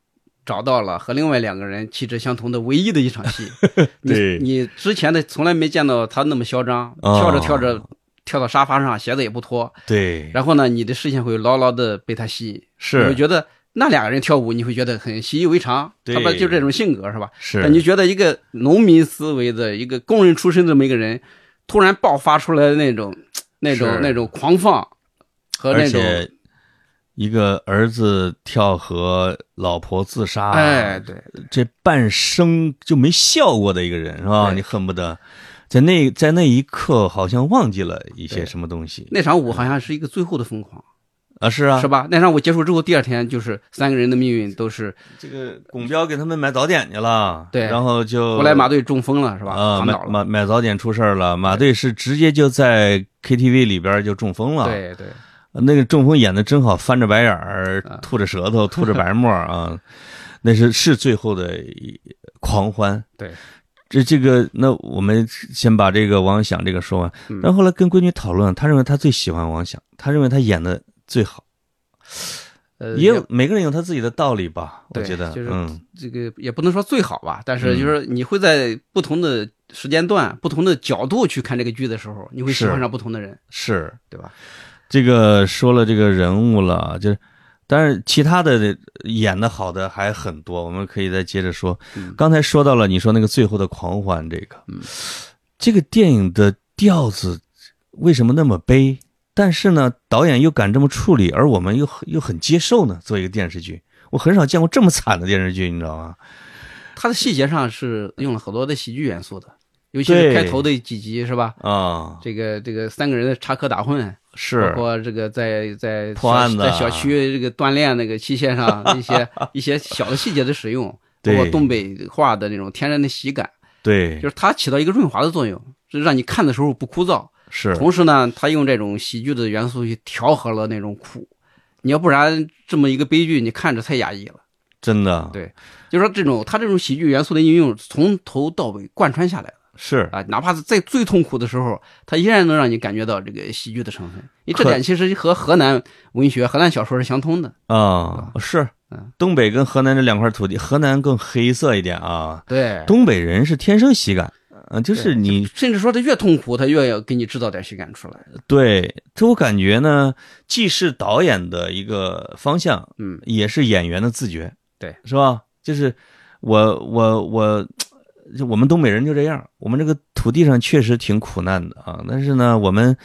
找到了和另外两个人气质相同的唯一的一场戏。你对。你之前的从来没见到他那么嚣张，哦跳着跳着跳到沙发上，鞋子也不脱，对，然后呢，你的视线会牢牢的被他吸引，你是会觉得那两个人跳舞，你会觉得很习以为常，对。他们就这种性格是吧？是，但你觉得一个农民思维的一个工人出身的这么一个人，突然爆发出来的那种、那种、那种狂放和那种，且一个儿子跳河，老婆自杀，哎，对，这半生就没笑过的一个人是吧？你恨不得在那在那一刻好像忘记了一些什么东西那场舞好像是一个最后的疯狂，啊？是啊，是吧？那场舞结束之后，第二天就是三个人的命运都是，这个巩彪给他们买早点去了，对然后就后来马队中风了，是吧？啊，买买买早点出事儿了，马队是直接就在 KTV 里边就中风了，，对对，那个中风演的真好，翻着白眼儿啊，吐着舌头，吐着白沫儿啊，那是是最后的一狂欢。对，这这个，那我们先把这个王想这个说完。嗯然后后来跟闺女讨论，她认为她最喜欢王想，她认为她演的最好。呃，也有每个人有他自己的道理吧，我觉得，就是嗯，这个也不能说最好吧，但是嗯就是你会在不同的时间段、不同的角度去看这个剧的时候，你会喜欢上不同的人，是对吧？这个说了这个人物了，就是，但是其他的演的好的还很多，我们可以再接着说。嗯刚才说到了你说那个最后的狂欢，这个，嗯，这个电影的调子为什么那么悲？但是呢，导演又敢这么处理，而我们又很又很接受呢？做一个电视剧，我很少见过这么惨的电视剧，你知道吗？它的细节上是用了很多的喜剧元素的，尤其是开头的几集是吧？啊，这个这个三个人的插科打诨，包括这个在在破案子啊。在小区这个锻炼那个器械上 一些一些小的细节的使用，包括东北话的那种天然的喜感，对。就，是它起到一个润滑的作用，是让你看的时候不枯燥。是。同时呢，他用这种喜剧的元素去调和了那种苦，你要不然这么一个悲剧，你看着太压抑了。真的，对。就是说这种他这种喜剧元素的应用，从头到尾贯穿下来了是啊，哪怕是在最痛苦的时候，他依然能让你感觉到这个喜剧的成分。你这点其实和河南文学、河南小说是相通的。啊，是嗯，东北跟河南这两块土地，河南更黑色一点啊，对，东北人是天生喜感，嗯，就是你甚至说他越痛苦，他越要给你制造点喜感出来。对，这我感觉呢，既是导演的一个方向，嗯，也是演员的自觉，对，是吧？就是我我我，就我们东北人就这样，我们这个土地上确实挺苦难的啊，但是呢，我们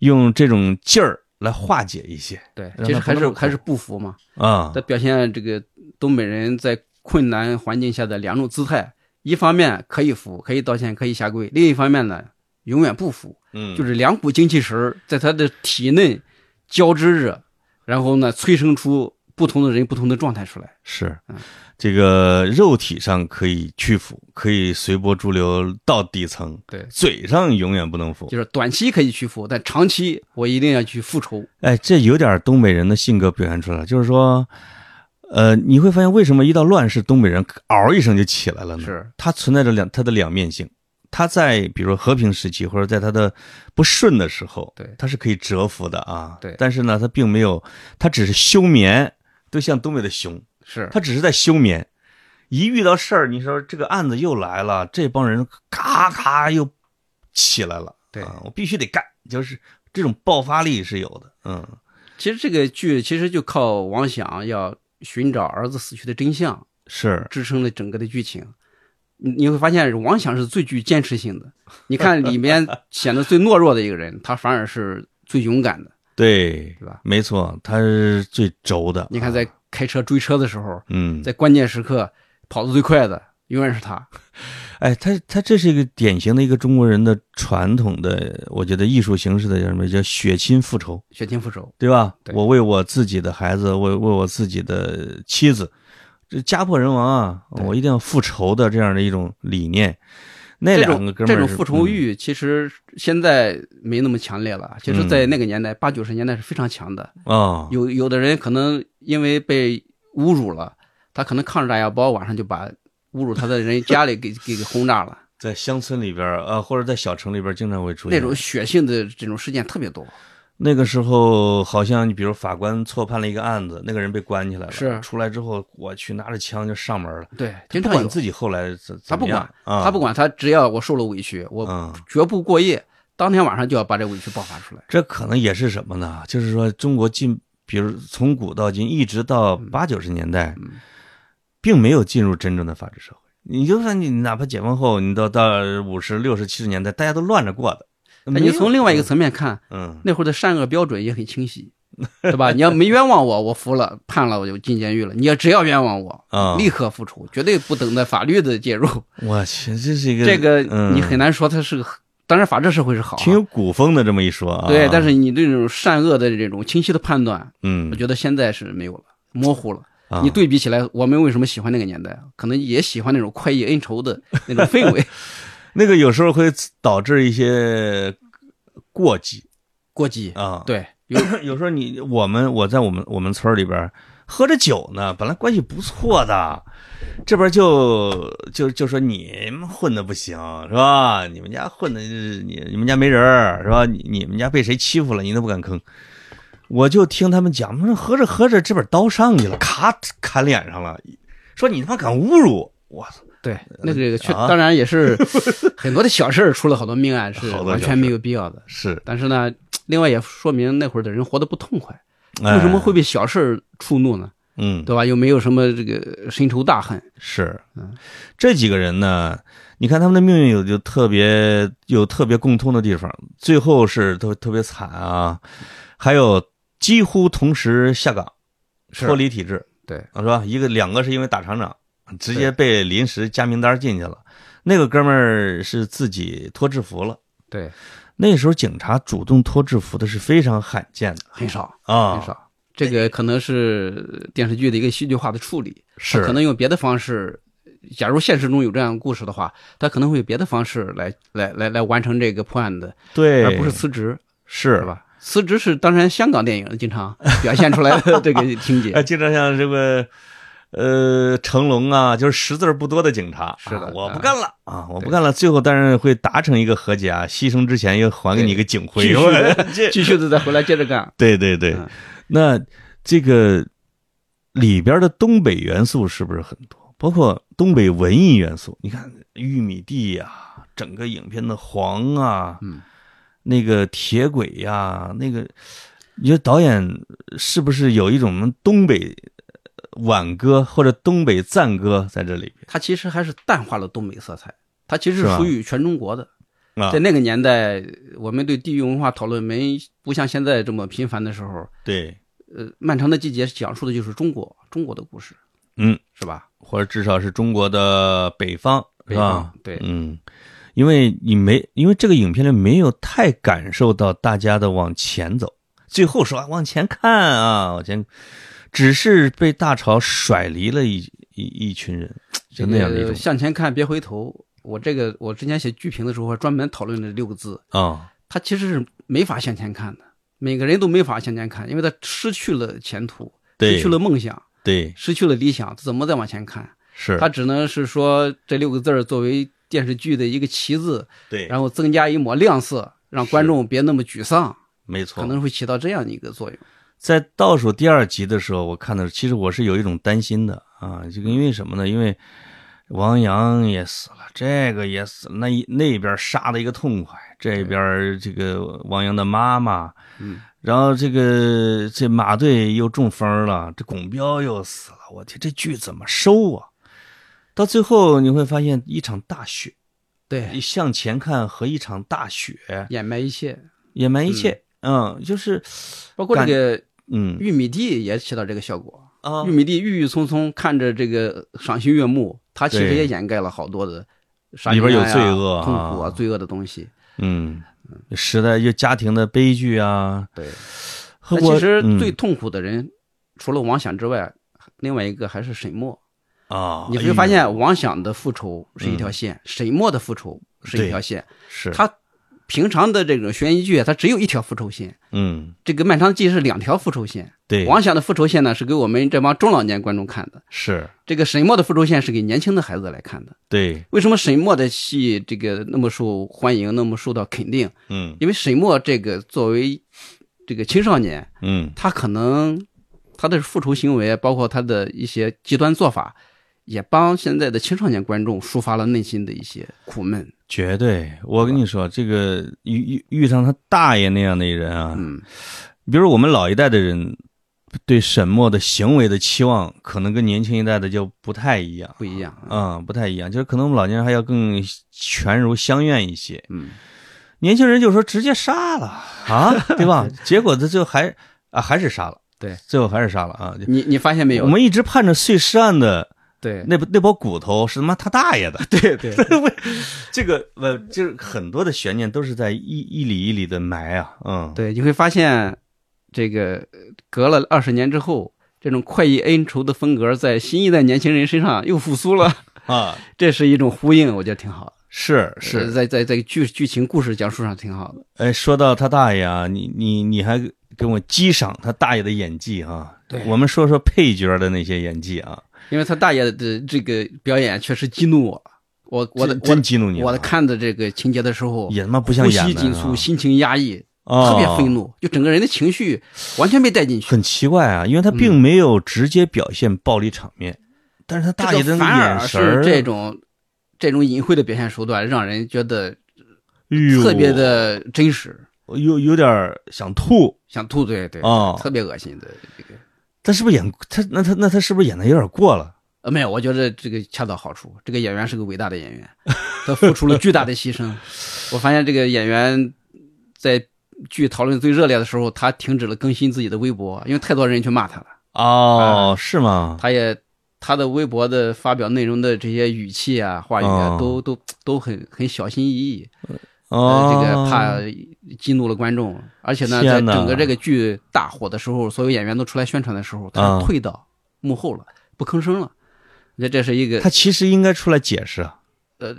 用这种劲儿来化解一些对，其实还是还是不服嘛。啊它，表现这个东北人在困难环境下的两种姿态：一方面可以服，可以道歉，可以下跪；另一方面呢，永远不服，嗯，就是两股精气神儿在他的体内交织着，然后呢，催生出不同的人不同的状态出来。是嗯，这个肉体上可以屈服，可以随波逐流到底层，对嘴上永远不能服。就是短期可以屈服，但长期我一定要去复仇。哎，这有点东北人的性格表现出来了，就是说，呃，你会发现为什么一到乱世，东北人嗷一声就起来了呢？是它存在着两它的两面性。他在比如说和平时期，或者在他的不顺的时候，对他是可以蛰伏的啊。对但是呢，他并没有，他只是休眠，都像东北的熊，是他只是在休眠。一遇到事儿，你说这个案子又来了，这帮人咔咔又起来了。对啊，我必须得干，就是这种爆发力是有的。嗯，其实这个剧其实就靠王想要寻找儿子死去的真相是支撑了整个的剧情。你你会发现王想是最具坚持性的。你看里面显得最懦弱的一个人，他反而是最勇敢的，对，对吧？没错，他是最轴的。你看在开车追车的时候，嗯，在关键时刻跑得最快的永远是他。哎，他他这是一个典型的一个中国人的传统的，我觉得艺术形式的叫什么？叫血亲复仇，血亲复仇，对吧？对我为我自己的孩子，为为我自己的妻子，这家破人亡啊，我一定要复仇的这样的一种理念。那这两种这种个哥们儿是嗯复仇欲其实现在没那么强烈了。其实，在那个年代，八九十年代是非常强的。啊，有有的人可能因为被侮辱了，他可能扛着炸药包，晚上就把侮辱他的人家里给给给轰炸了。在乡村里边儿啊，或者在小城里边，经常会出现那种血性的这种事件特别多。那个时候，好像你比如法官错判了一个案子，那个人被关起来了，是出来之后，我去拿着枪就上门了，对，不经常有。管自己后来怎他不怎么样啊，他不管，他只要我受了委屈，我嗯，绝不过夜，当天晚上就要把这委屈爆发出来。这可能也是什么呢？就是说，中国进，比如从古到今，一直到八九十年代，嗯并没有进入真正的法治社会。你就算你哪怕解放后，你到到五十六十七十年代，大家都乱着过的。但你从另外一个层面看，嗯，那会儿的善恶标准也很清晰，对吧？你要没冤枉我，我服了，判了我就进监狱了。你要只要冤枉我，啊，立刻复出，绝对不等待法律的介入。我去，这是一个这个嗯你很难说它是个，当然法治社会是好啊，挺有古风的这么一说啊。对，但是你对这种善恶的这种清晰的判断，嗯我，觉得现在是没有了，模糊了。啊你对比起来，我们为什么喜欢那个年代？可能也喜欢那种快意恩仇的那种氛围。那个有时候会导致一些过激过激，啊。，对，有 有时候你我们我在我们我们村里边喝着酒呢，本来关系不错的，这边就就就说你们混的不行是吧？你们家混的你你们家没人是吧？你你们家被谁欺负了，你都不敢吭。我就听他们讲，说喝着喝着这边刀上去了，咔砍脸上了，说你他妈敢侮辱我！我操！对，那个这个确啊当然也是 很多的小事儿出了好多命案，是完全没有必要的。是但是呢，另外也说明那会儿的人活得不痛快，哎为什么会被小事儿触怒呢？嗯对吧？又没有什么这个深仇大恨，是嗯，这几个人呢，你看他们的命运有就特别有特别共通的地方，最后是都特别惨啊，还有几乎同时下岗，脱离体制，对，啊是吧？一个两个是因为打厂长，直接被临时加名单进去了，那个哥们儿是自己脱制服了。对，那时候警察主动脱制服的是非常罕见的很少啊，很少。这个可能是电视剧的一个戏剧化的处理，是可能用别的方式。假如现实中有这样的故事的话，他可能会有别的方式来来来来完成这个破案的，对，而不是辞职，是是？吧？辞职是当然香港电影经常表现出来的 这个情节哎，，经常像这个，呃，成龙啊，就是识字儿不多的警察，是的啊我不干了啊，我不干了。最后当然会达成一个和解啊，牺牲之前又还给你一个警徽，继续的 继续的再回来接着干。对对对嗯，那这个里边的东北元素是不是很多？包括东北文艺元素，你看玉米地呀、整个影片的黄啊，嗯，那个铁轨呀、那个，你觉得导演是不是有一种东北挽歌或者东北赞歌在这里边它其实还是淡化了东北色彩，它其实属于全中国的。啊在？那个年代，我们对地域文化讨论没不像现在这么频繁的时候，对，呃，漫长的季节讲述的就是中国中国的故事，嗯，是吧？或者至少是中国的北方，北是吧方？对嗯，因为你没，因为这个影片里没有太感受到大家的往前走，最后说啊往前看啊，往前，只是被大潮甩离了一一一群人，就那样的一种。这个向前看，别回头。我这个我之前写剧评的时候，专门讨论了六个字，啊，他其实是没法向前看的，每个人都没法向前看，因为他失去了前途，失去了梦想，对，失去了理想，怎么再往前看？是，他只能是说这六个字儿作为电视剧的一个旗子，对，然后增加一抹亮色，让观众别那么沮丧，没错。可，能会起到这样的一个作用。在倒数第二集的时候，我看到，其实我是有一种担心的啊，这个因为什么呢？因为王阳也死了，这个也死了，那一那边杀的一个痛快，这边这个王阳的妈妈，嗯，然后这个这马队又中风了，这巩彪又死了，我天，这剧怎么收啊？到最后你会发现一场大雪，对，向前看和一场大雪掩埋一切，掩埋一切，嗯，就是包括这个嗯。玉米地也起到这个效果。啊。玉米地郁郁葱葱，看着这个赏心悦目，它其实也掩盖了好多的杀里边有罪恶啊。痛苦啊、罪恶的东西。嗯，时代就家庭的悲剧啊，对，那其实嗯。最痛苦的人，除了王响之外，另外一个还是沈墨。啊，你会发现，王响的复仇是一条线，沈墨的复仇是一条线。是。他平常的这种悬疑剧，它只有一条复仇线。嗯这个《漫长记》是两条复仇线。对王响的复仇线呢，是给我们这帮中老年观众看的；是这个沈墨的复仇线是给年轻的孩子来看的。对为什么沈墨的戏这个那么受欢迎，那么受到肯定？嗯因为沈墨这个作为这个青少年，嗯他可能他的复仇行为，包括他的一些极端做法，也帮现在的青少年观众抒发了内心的一些苦闷。绝对，我跟你说，这个遇遇遇上他大爷那样的人啊，嗯，比如我们老一代的人对沈墨的行为的期望，可能跟年轻一代的就不太一样。不一样。嗯，不太一样，就是可能我们老年人还要更全如相愿一些。嗯，年轻人就说直接杀了 啊，对吧？结果他最后还啊还是杀了，对，最后还是杀了啊。你你发现没有？我们一直盼着碎尸案的对那那包骨头是他妈他大爷的，对对，这个呃，就是很多的悬念都是在一一里一里的埋啊，嗯，对，你会发现，这个呃隔了二十年之后，这种快意恩仇的风格在新一代年轻人身上又复苏了，啊，这是一种呼应，我觉得挺好的。是呃是，在在在剧剧情故事讲述上挺好的。哎，说到他大爷啊，你你你还跟我激赏他大爷的演技啊，对我们说说配角的那些演技啊，因为他大爷的这个表演确实激怒我，我我的真激怒你了，我的看的这个情节的时候，也他妈不像呼演的吸紧促，啊心情压抑，哦特别愤怒，就整个人的情绪完全被带进去。很奇怪啊，因为他嗯并没有直接表现暴力场面，但是他大爷的眼神是这种这种隐晦的表现手段，让人觉得特别的真实，有有点想吐。想吐，对对，啊，特别恶心的这个。他是不是演他那他那他是不是演的有点过了？呃，没有，我觉得这个恰到好处。这个演员是个伟大的演员，他付出了巨大的牺牲。我发现这个演员在剧讨论最热烈的时候，他停止了更新自己的微博，因为太多人去骂他了。哦，是吗？他也他的微博的发表内容的这些语气啊、话语啊，哦都都都很很小心翼翼，哦，呃，这个怕激怒了观众。而且呢，在整个这个剧大火的时候，所有演员都出来宣传的时候，他退到幕后了，不吭声了。我觉得这是一个他其实应该出来解释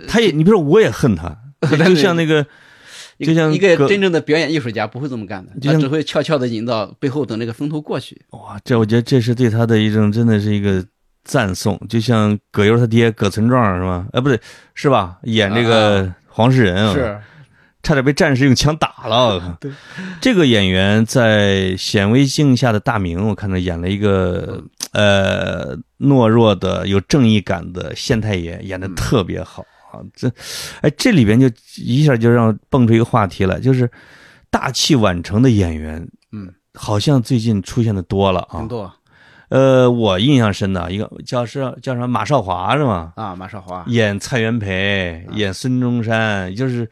他也，你比如说，我也恨他，就像那个，就像一个真正的表演艺术家不会这么干的，他只会悄悄的引到背后，等这个风头过去。哇，这我觉得这是对他的一种真的是一个赞颂，就像葛优他爹葛存壮是吧？哎，不对，是吧？演这个黄世仁啊，是，差点被战士用枪打了。对，这个演员在显微镜下的大明，我看他演了一个呃懦弱的、有正义感的县太爷，演的特别好啊。这，哎，这里边就一下就让蹦出一个话题来，就是大器晚成的演员，嗯，好像最近出现的多了啊挺。多呃，我印象深的一个叫是叫什么马少华是吗？啊，马少华，演蔡元培，演孙中山，就是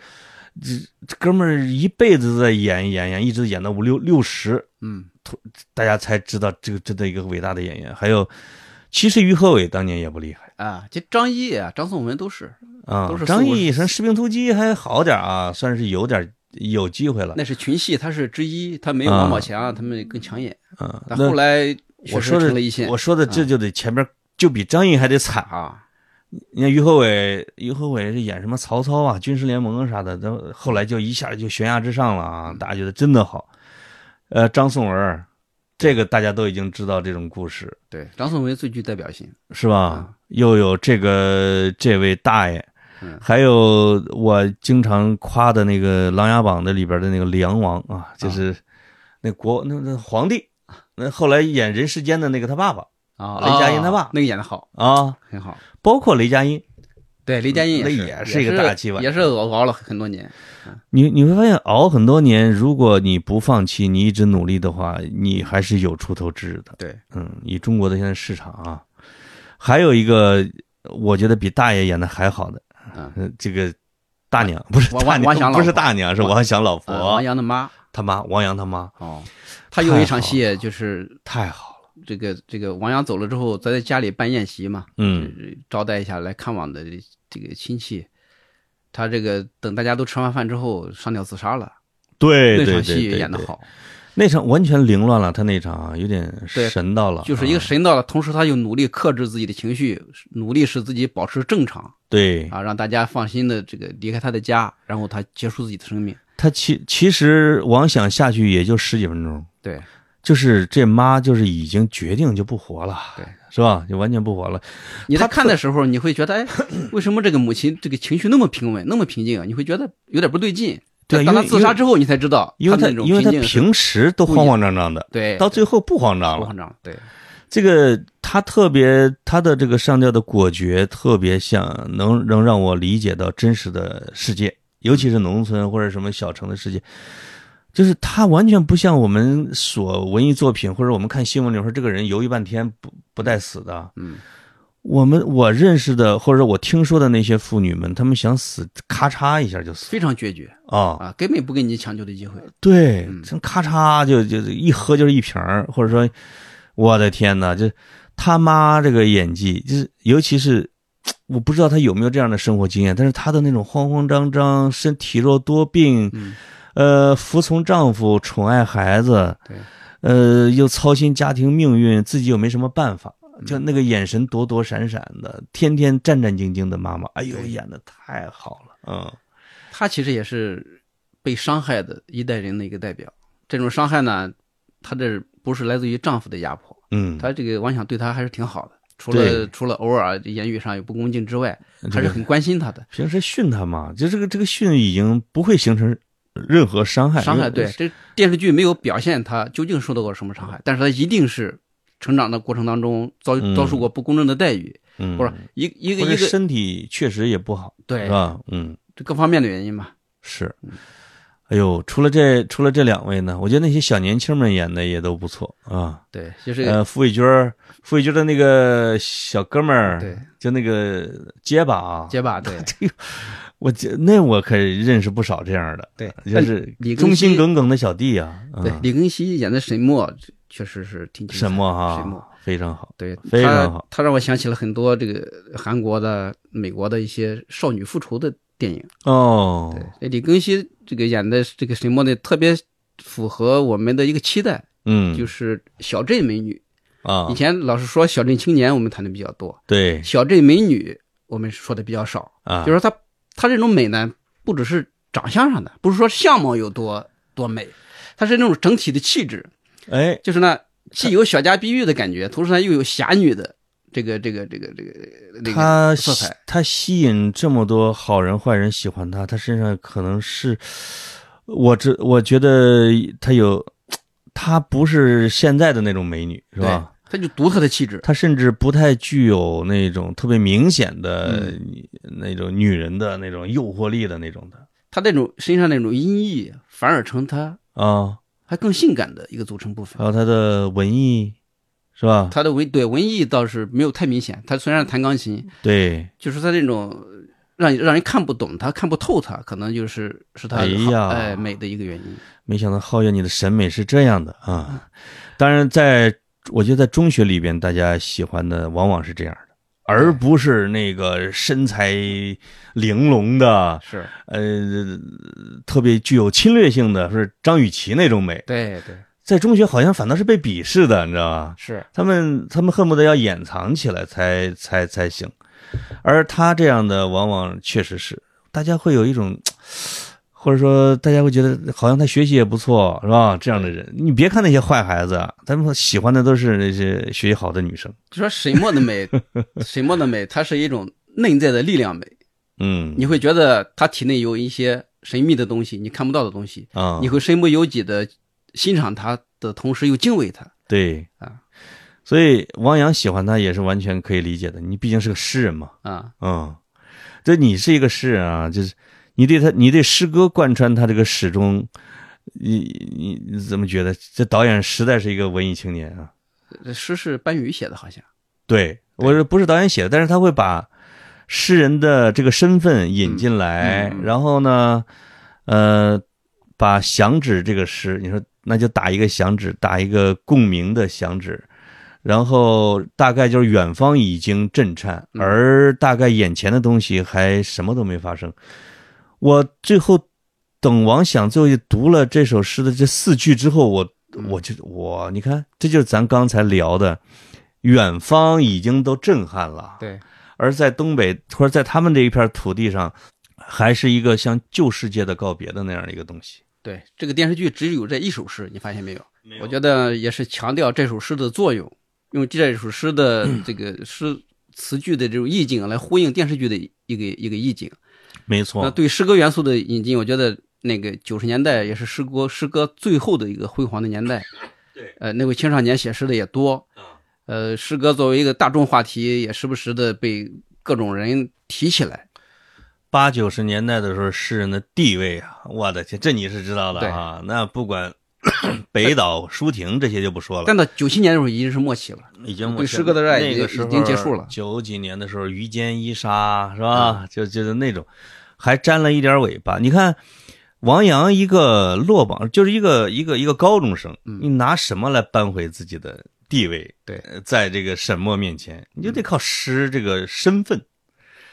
这这哥们儿一辈子都在演演演，一直演到五六六十，嗯，突大家才知道这个真的一个伟大的演员。还有，其实于和伟当年也不厉害啊，这张译啊、张颂文都是，啊都是。张四五译什么士兵突击还好点啊，算是有点有机会了。那是群戏，他是之一，他没有王宝强，他们更抢眼。嗯，但那后来我说的我说的这就得前面就比张译还得惨。啊，你看于和伟，于和伟是演什么曹操啊、军事联盟啊啥的，都后来就一下就悬崖之上了啊！大家觉得真的好。呃，张颂文，这个大家都已经知道这种故事对，张颂文最具代表性。是吧？又有这个这位大爷嗯，还有我经常夸的那个《琅琊榜》的里边的那个梁王啊，就是那国那那皇帝，那后来演人世间的那个他爸爸啊，雷佳音他爸那个演的好，啊，很好。包括雷佳音，对，雷佳音那也也是一个大器晚也是熬熬了很多年。你你会发现熬很多年，如果你不放弃，你一直努力的话，你还是有出头之日的。对，嗯，以中国的现在市场啊，还有一个我觉得比大爷演的还好的，嗯。呃这个大娘不是王大娘，不是王祥老婆。大娘，是王祥老呃婆王，阳的妈。他妈王阳他妈。哦，他有一场戏就是太好了，这个这个王阳走了之后，咱在家里办宴席嘛，嗯。呃招待一下来看望的这个亲戚。他这个等大家都吃完饭之后上吊自杀了，对。那场戏演得好，那场完全凌乱了，他那场啊有点神到了，就是一个啊神到了，同时他又努力克制自己的情绪，努力使自己保持正常对。啊，让大家放心的这个离开他的家，然后他结束自己的生命。他其其实王想下去也就十几分钟，对，就是这妈就是已经决定就不活了，对，是吧？就完全不活了。你在他看的时候，你会觉得，哎，为什么这个母亲这个情绪那么平稳，那么平静啊？你会觉得有点不对劲。对当他自杀之后，你才知道，因为他因为他平时都慌慌张张的，对到最后不慌张了。不慌张，对这个他特别他的这个上吊的果决，特别像能能让我理解到真实的世界，尤其是农村或者什么小城的世界。就是他完全不像我们所文艺作品或者我们看新闻里说这个人犹豫半天不不带死的。嗯，我们我认识的或者我听说的那些妇女们，她们想死，咔嚓一下就死非常决绝。啊、啊，根本不给你抢救的机会。对嗯，咔嚓就就一喝就是一瓶儿，或者说，我的天呐，就他妈这个演技，就是尤其是我不知道他有没有这样的生活经验，但是他的那种慌慌张张、身体弱多病，嗯，呃，服从丈夫、宠爱孩子，对，呃，又操心家庭命运，自己又没什么办法，嗯就那个眼神躲躲闪闪的，天天战战兢兢的妈妈，哎呦，演的太好了，嗯她其实也是被伤害的一代人的一个代表。这种伤害呢，她这不是来自于丈夫的压迫，嗯，她这个王想对她还是挺好的，除了除了偶尔言语上有不恭敬之外，还是很关心他的。平时训他嘛，就这个这个训已经不会形成任何伤害，伤害对，这电视剧没有表现他究竟受到过什么伤害，但是他一定是成长的过程当中遭嗯。遭受过不公正的待遇，嗯，或者一一个一个身体确实也不好，对。是吧？嗯，这各方面的原因吧。是。哎呦，除了这除了这两位呢，我觉得那些小年轻们演的也都不错啊。对，就是呃，付伟军儿，付伟军的那个小哥们儿，对，就那个结巴啊，结巴，对 我这那我可认识不少这样的，对，就是李庚忠心耿耿的小弟啊。嗯，对李庚希演的沈墨确实是挺沈墨哈，沈墨。非常好。对，非常好他，他让我想起了很多这个韩国的、美国的一些少女复仇的电影。哦，对，李庚希这个演的这个沈墨呢，特别符合我们的一个期待，嗯，就是小镇美女。啊以，前老是说小镇青年，我们谈的比较多，对小镇美女我们说的比较少。啊，就是说她她这种美呢，不只是长相上的，不是说相貌有多多美，她是那种整体的气质，哎，就是呢，既有小家碧玉的感觉，同时呢又有侠女的这个这个这个这个那他个色彩。他吸引这么多好人坏人喜欢她，她身上可能是，我这我觉得她有，她不是现在的那种美女，是吧？她就独特的气质。她甚至不太具有那种特别明显的嗯那种女人的那种诱惑力的那种的她那种身上那种音译，反而成她啊，还更性感的一个组成部分还。有她的文艺，是吧？她的文对文艺倒是没有太明显，她虽然弹钢琴，对，就是她那种让让人看不懂她、看不透她，可能就是是她哎呀哎美的一个原因。没想到皓月你的审美是这样的啊！当然在，我觉得在中学里边，大家喜欢的往往是这样的，而不是那个身材玲珑的，是。呃，特别具有侵略性的，是张雨绮那种美。对对。在中学好像反倒是被鄙视的，你知道吧？是，他们他们恨不得要掩藏起来才才才行，而他这样的往往确实是大家会有一种，或者说大家会觉得好像他学习也不错，是吧？这样的人，你别看那些坏孩子啊，他们喜欢的都是那些学习好的女生。就说沈墨的美，沈墨的美，它是一种内在的力量美，嗯，你会觉得他体内有一些神秘的东西，你看不到的东西，啊，你会身不由己的欣赏他的同时又敬畏他。对啊，所所以王阳喜欢他也是完全可以理解的，你毕竟是个诗人嘛。啊，嗯，这你是一个诗人啊，就是你对他，你对诗歌贯穿他这个始终，你你你怎么觉得这导演实在是一个文艺青年啊？这诗是班宇写的，好像。对，我说不是导演写的，但是他会把诗人的这个身份引进来，嗯嗯然后呢，呃，把响指这个诗，你说那就打一个响指，打一个共鸣的响指，然后大概就是远方已经震颤，嗯而大概眼前的东西还什么都没发生。我最后等王响最后读了这首诗的这四句之后，我我就我你看，这就是咱刚才聊的，远方已经都震撼了，对，而在东北或者在他们这一片土地上，还是一个像旧世界的告别的那样的一个东西。对，这个电视剧只有这一首诗，你发现没有？我觉得也是强调这首诗的作用，用这首诗的这个诗词句的这种意境来呼应电视剧的一个一个意境。那没错，那对诗歌元素的引进，我觉得那个九十年代也是诗歌诗歌最后的一个辉煌的年代。对，呃，那位青少年写诗的也多。呃，诗歌作为一个大众话题，也时不时的被各种人提起来。八九十年代的时候，诗人的地位啊，我的天，这你是知道的啊。那不管 北岛、舒婷这些就不说了，但到九七年的时候已经是末期了。已经对诗歌的热爱已经那个已经结束了九几年的时候，于坚伊莎是吧？就就是那种，还沾了一点尾巴。你看王阳一个落榜，就是一个一个一个高中生，你拿什么来扳回自己的地位？对呃在这个沈墨面前，你就得靠诗这个身份。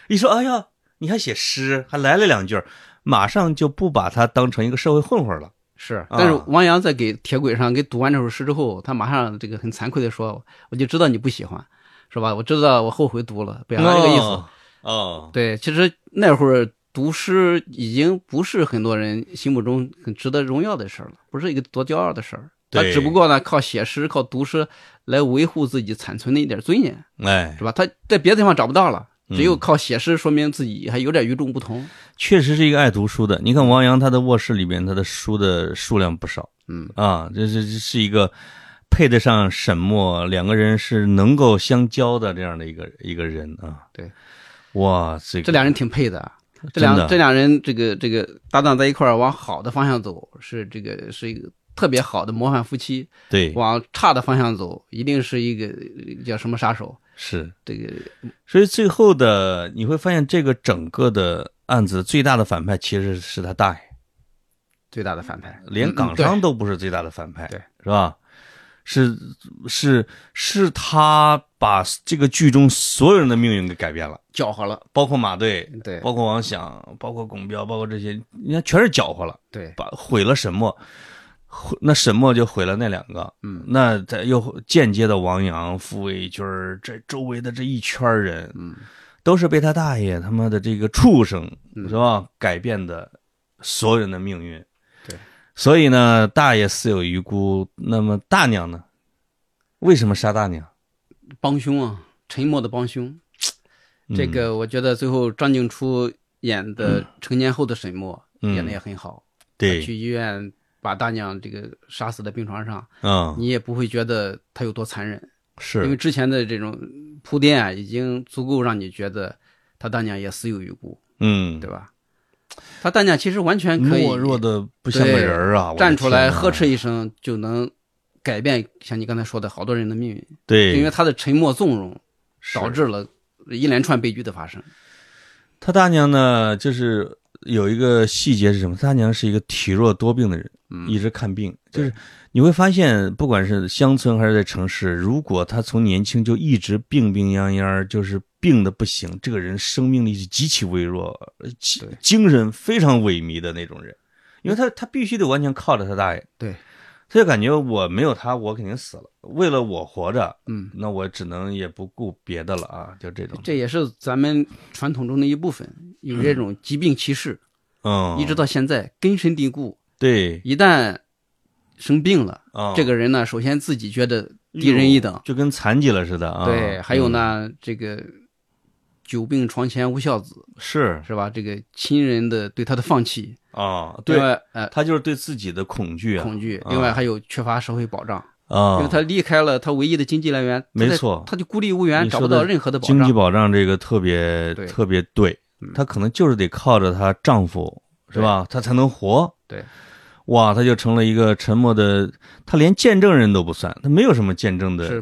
一说，哎呀，你还写诗，还来了两句，马上就不把他当成一个社会混混了。是，但是啊王阳在给铁轨上给读完这首诗之后，他马上这个很惭愧的说：“我就知道你不喜欢，是吧？我知道我后悔读了，表达这个意思。哦哦，对，其实那会儿读诗已经不是很多人心目中很值得荣耀的事儿了，不是一个多骄傲的事儿。他只不过呢，靠写诗、靠读诗来维护自己残存的一点尊严，哎，是吧？他在别的地方找不到了，嗯只有靠写诗，说明自己还有点与众不同。确实是一个爱读书的。你看王阳他的卧室里面，他的书的数量不少嗯，啊，这这这是一个配得上沈墨，两个人是能够相交的这样的一个一个人啊。对，哇，这个这俩人挺配的啊。这两这两人，这个这个搭档在一块儿往好的方向走，是这个是一个特别好的模范夫妻；对往差的方向走，一定是一个呃叫什么杀手。是，这个所以最后的你会发现，这个整个的案子最大的反派其实是他大爷。最大的反派，连嗯港商都不是最大的反派，对，是吧？是是是他把这个剧中所有人的命运给改变了，搅和了，包括马队，对包括王响，包括巩彪，包括这些，你看全是搅和了，对，把毁了沈墨，毁那沈墨就毁了那两个，嗯，那再又间接的王阳、傅卫军这周围的这一圈人，嗯，都是被他大爷他妈的这个畜生嗯是吧改变的所有人的命运。对，所以呢，大爷死有余辜，那么大娘呢？为什么杀大娘？帮凶啊，沉默的帮凶。这嗯个我觉得最后张静初演的成年后的沈墨嗯演的也很好，对去医院把大娘这个杀死在病床上，嗯你也不会觉得他有多残忍，是因为之前的这种铺垫啊，已经足够让你觉得他大娘也死有余辜，嗯对吧？他大娘其实完全可以懦弱的不像个人啊！站出来呵斥一声，就能改变像你刚才说的好多人的命运，对，因为他的沉默纵容导致了一连串悲剧的发生。他大娘呢，就是有一个细节是什么？他娘是一个体弱多病的人，嗯。一直看病。就是你会发现，不管是乡村还是在城市，如果他从年轻就一直病病殃殃，就是病的不行，这个人生命力是极其微弱，精神非常萎靡的那种人，因为他他必须得完全靠着他大爷，对，他就感觉我没有他，我肯定死了。为了我活着，嗯，那我只能也不顾别的了啊，就这种。这也是咱们传统中的一部分，有这种疾病歧视，嗯，一直到现在根深蒂固。对一旦生病了，啊，这个人呢，首先自己觉得低人一等，就跟残疾了似的啊。对，还有嗯呢，这个久病床前无孝子，是是吧？这个亲人的对他的放弃，啊，另对，他就是对自己的恐惧啊，恐惧，啊另外还有缺乏社会保障，啊，因为他离开了他唯一的经济来源，没错他就孤立无援，找不到任何的保障经济。保障这个特别特别对他可能就是得靠着她丈夫，是吧？他才能活。对，哇，他就成了一个沉默的，他连见证人都不算，他没有什么见证的是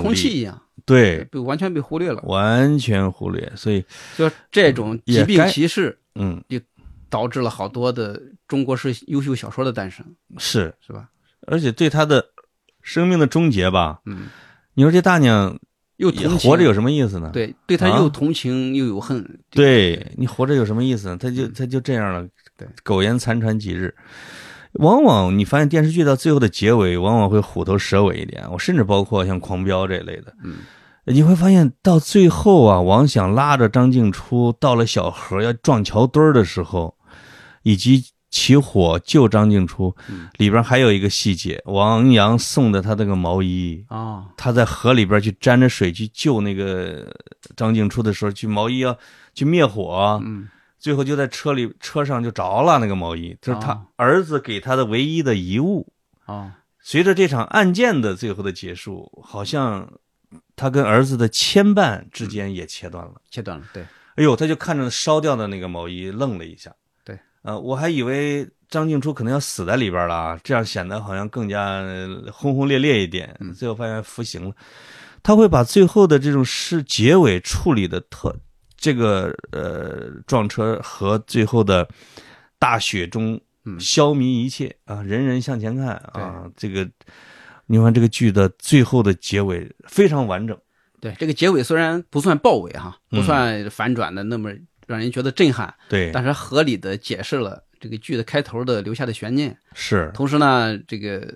空气一样，对，被完全被忽略了。完全忽略。所以，就这种疾病歧视，嗯，就导致了好多的中国式优秀小说的诞生，是，是吧？而且对他的生命的终结吧，嗯，你说这大娘又同情活着有什么意思呢？对，对他啊又同情又有恨。对你活着有什么意思呢？他就他就这样了，嗯对，苟延残喘几日。往往你发现电视剧到最后的结尾，往往会虎头蛇尾一点。我甚至包括像《狂飙》这一类的，嗯，你会发现到最后啊，王想拉着张静初到了小河要撞桥墩儿的时候，以及起火救张静初，嗯。里边还有一个细节，王阳送的他那个毛衣，啊，他在河里边去沾着水去救那个张静初的时候，去毛衣要去灭火，嗯最后就在车里车上就着了那个毛衣，就是他哦儿子给他的唯一的遗物。啊，随着这场案件的最后的结束，好像他跟儿子的牵绊之间也切断了。切断了。对，哎呦，他就看着烧掉的那个毛衣，愣了一下。对，呃，我还以为张静初可能要死在里边了啊，这样显得好像更加呃轰轰烈烈一点。嗯最后发现服刑了，他会把最后的这种事结尾处理的特，这个呃撞车和最后的大雪中嗯消弭一切啊，人人向前看啊，这个你看这个剧的最后的结尾非常完整。对，这个结尾虽然不算爆尾哈，嗯不算反转的那么让人觉得震撼，对，但是合理的解释了这个剧的开头的留下的悬念，是同时呢，这个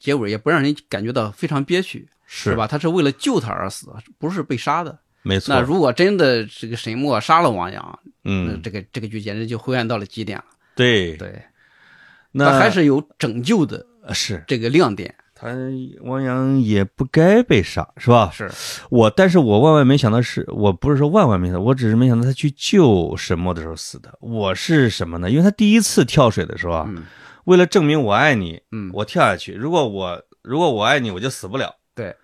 结尾也不让人感觉到非常憋屈，是是？吧？他是为了救他而死，不是被杀的。没错那。如果真的这个沈墨杀了王阳，那嗯，这个这个剧简直就灰暗到了极点了。对，对，那他还是有拯救的是这个亮点。他王阳也不该被杀，是吧？是，我，但是我万万没想到是，我不是说万万没想到，我只是没想到他去救沈墨的时候死的。我是什么呢？因为他第一次跳水的时候啊，嗯为了证明我爱你，嗯，我跳下去。如果我如果我爱你，我就死不了。对，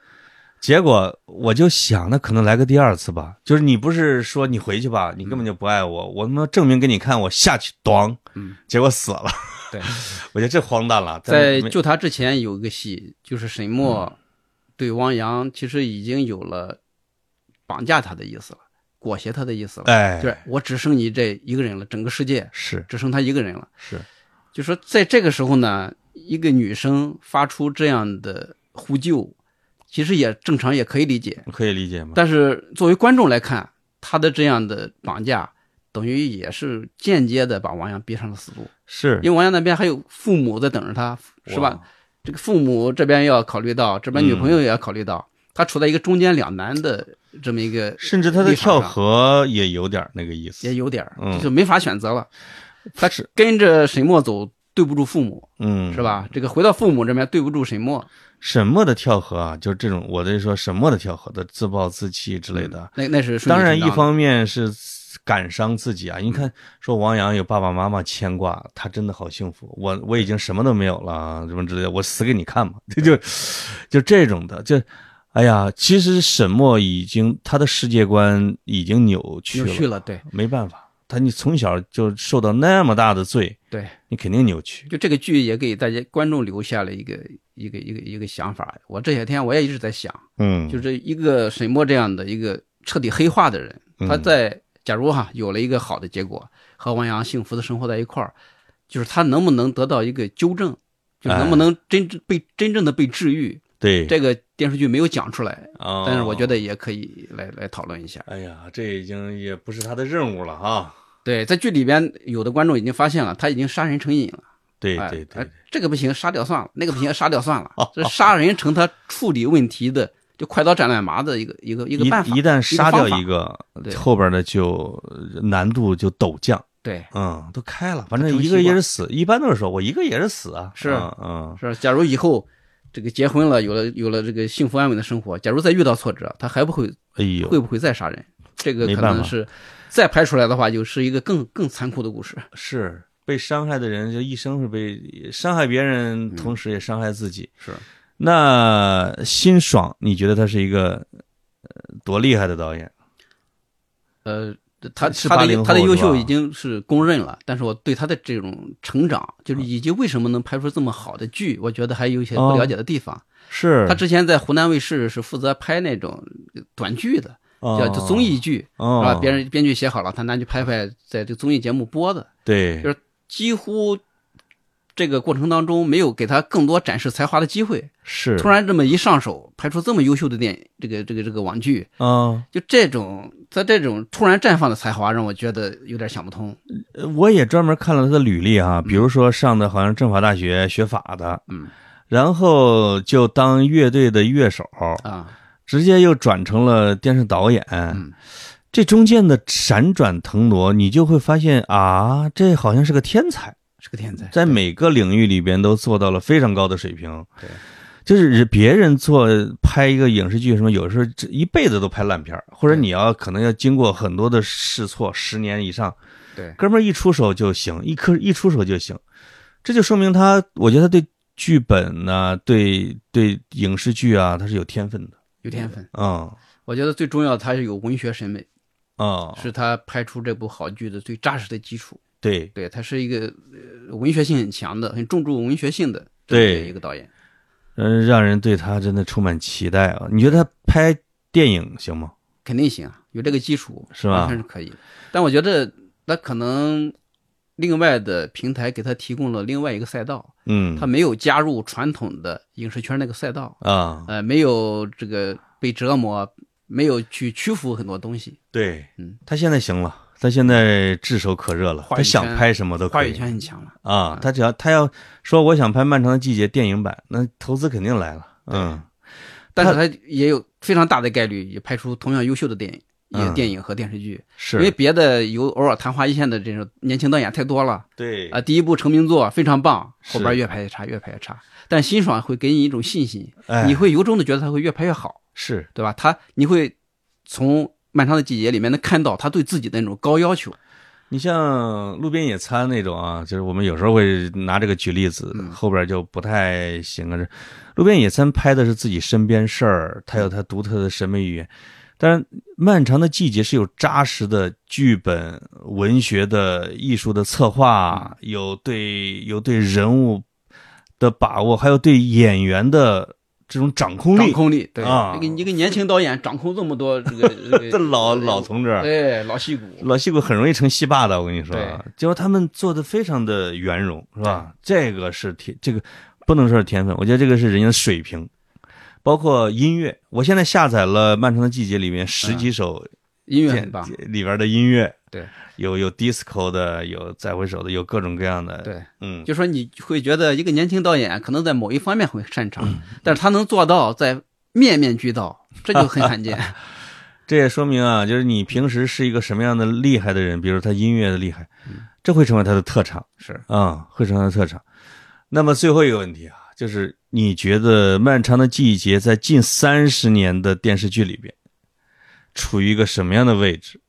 结果我就想，那可能来个第二次吧。就是你不是说你回去吧，你根本就不爱我，我他妈证明给你看，我下去，咣，嗯，结果死了。对，我觉得这荒诞了。在救他之前有一个戏，就是沈墨对汪洋其实已经有了绑架他的意思了，裹挟他的意思了。哎，就是我只剩你这一个人了，整个世界是只剩他一个人了。是，就说在这个时候呢，一个女生发出这样的呼救，其实也正常，也可以理解。可以理解吗？但是作为观众来看，他的这样的绑架，等于也是间接的把王阳逼上了死路，是因为王阳那边还有父母在等着他，是吧？？这个父母这边要考虑到，这边女朋友也要考虑到，他处在一个中间两难的这么一个，甚至他的跳河也有点那个意思。也有点就是没法选择了。他是跟着沈墨走，对不住父母，嗯，是？吧？这个回到父母这边，对不住沈墨沈墨的跳河啊，就是这种，我的说沈墨的跳河的自暴自弃之类的。那那是当然，一方面是感伤自己啊。你看，说王阳有爸爸妈妈牵挂，他真的好幸福。我我已经什么都没有了，什么之类的，我死给你看嘛。这就就这种的，就哎呀，其实沈墨已经他的世界观已经扭曲了，扭曲了，对没办法。他你从小就受到那么大的罪，对。你肯定扭曲。就这个剧也给大家观众留下了一个一个一个一个想法。我这些天我也一直在想，嗯，就是一个沈墨这样的一个彻底黑化的人，嗯他在假如哈有了一个好的结果，和王阳幸福的生活在一块儿，就是他能不能得到一个纠正，就能不能真正被真正的被治愈？对，这个电视剧没有讲出来，哦但是我觉得也可以来来讨论一下。哎呀，这已经也不是他的任务了哈。对，在剧里边有的观众已经发现了，他已经杀人成瘾了。哎对对对哎，这个不行，杀掉算了；那个不行，杀掉算了。这杀人成他处理问题的，就快刀斩乱麻的一个一个一个办法。一一旦杀掉一个后边的就难度就陡降。对，嗯，都开了，反正一个也是死，一般都是说我一个也是死啊。是嗯嗯，是？假如以后这个结婚了，有了有了这个幸福安稳的生活，假如再遇到挫折，他还不会哎呦，会不会再杀人？这个可能是再拍出来的话，就是一个更更残酷的故事。是被伤害的人，就一生是被伤害别人，同时也伤害自己。是，那辛爽，你觉得他是一个呃多厉害的导演？呃，他是他80后的他的优秀已经是公认了，但是我对他的这种成长，就是以及为什么能拍出这么好的剧，我觉得还有一些不了解的地方。是他之前在湖南卫视是负责拍那种短剧的，叫叫综艺剧，哦。是吧？别人编剧写好了，他拿去拍拍，在这个综艺节目播的，对。就是几乎这个过程当中没有给他更多展示才华的机会。是。突然这么一上手，拍出这么优秀的电影，这个这个这个网剧，啊，就这种在这种突然绽放的才华，让我觉得有点想不通。呃我也专门看了他的履历哈，比如说上的好像政法大学学法的，嗯。然后就当乐队的乐手，啊，直接又转成了电视导演。嗯。这中间的闪转腾挪，你就会发现啊，这好像是个天才，是个天才，在每个领域里边都做到了非常高的水平。对，就是别人做拍一个影视剧什么，有时候这一辈子都拍烂片儿或者你要可能要经过很多的试错，十年以上，对。哥们儿一出手就行，一颗一出手就行，这就说明他，我觉得他对剧本呢、对对影视剧啊，他是有天分的。有天分。嗯我觉得最重要，他是有文学审美，啊，是他拍出这部好剧的最扎实的基础。对，对他是一个呃文学性很强的、很重注文学性的对一个导演。嗯，让人对他真的充满期待啊！你觉得他拍电影行吗？肯定行啊，有这个基础是吧完全是可以。但我觉得那可能另外的平台给他提供了另外一个赛道，嗯，他没有加入传统的影视圈那个赛道，啊，呃，没有这个被折磨，没有去屈服很多东西。对，嗯，他现在行了，他现在炙手可热了，他想拍什么都可以话语权很强了。啊。他只要他要说我想拍《漫长的季节》电影版，那投资肯定来了。嗯，但是他也有非常大的概率也拍出同样优秀的电影、也嗯电影和电视剧，是因为别的有偶尔昙花一现的这种年轻导演太多了对啊、第一部成名作非常棒，后边越拍越差，越拍越差。但辛爽会给你一种信心，哎你会由衷的觉得他会越拍越好，是对吧？他你会从《漫长的季节》里面能看到他对自己的那种高要求。你像路边野餐那种啊，就是我们有时候会拿这个举例子，嗯后边就不太行了。这路边野餐拍的是自己身边事儿，他有他独特的审美语言。但是《漫长的季节》是有扎实的剧本、文学的艺术的策划，有对有对人物的把握，还有对演员的这种掌控力。掌控力，对，啊一个一个年轻导演掌控这么多这个这这个 老老同志，对老戏骨，老戏骨很容易成戏霸的，我跟你说，结果他们做的非常的圆融，是吧？这个是天，这个不能说是天分，我觉得这个是人家的水平。包括音乐，我现在下载了《漫长的季节》里面十几首电音乐里边的音乐，对，有有 disco 的，有再回首的，有各种各样的，，对。嗯，就说你会觉得一个年轻导演可能在某一方面会擅长，但是他能做到在面面俱到，这就很罕见。这也说明啊，就是你平时是一个什么样的厉害的人，比如他音乐的厉害，这会成为他的特长。是。啊、会成为他的特长。那么最后一个问题啊，就是你觉得《漫长的季节》在近三十年的电视剧里边，处于一个什么样的位置？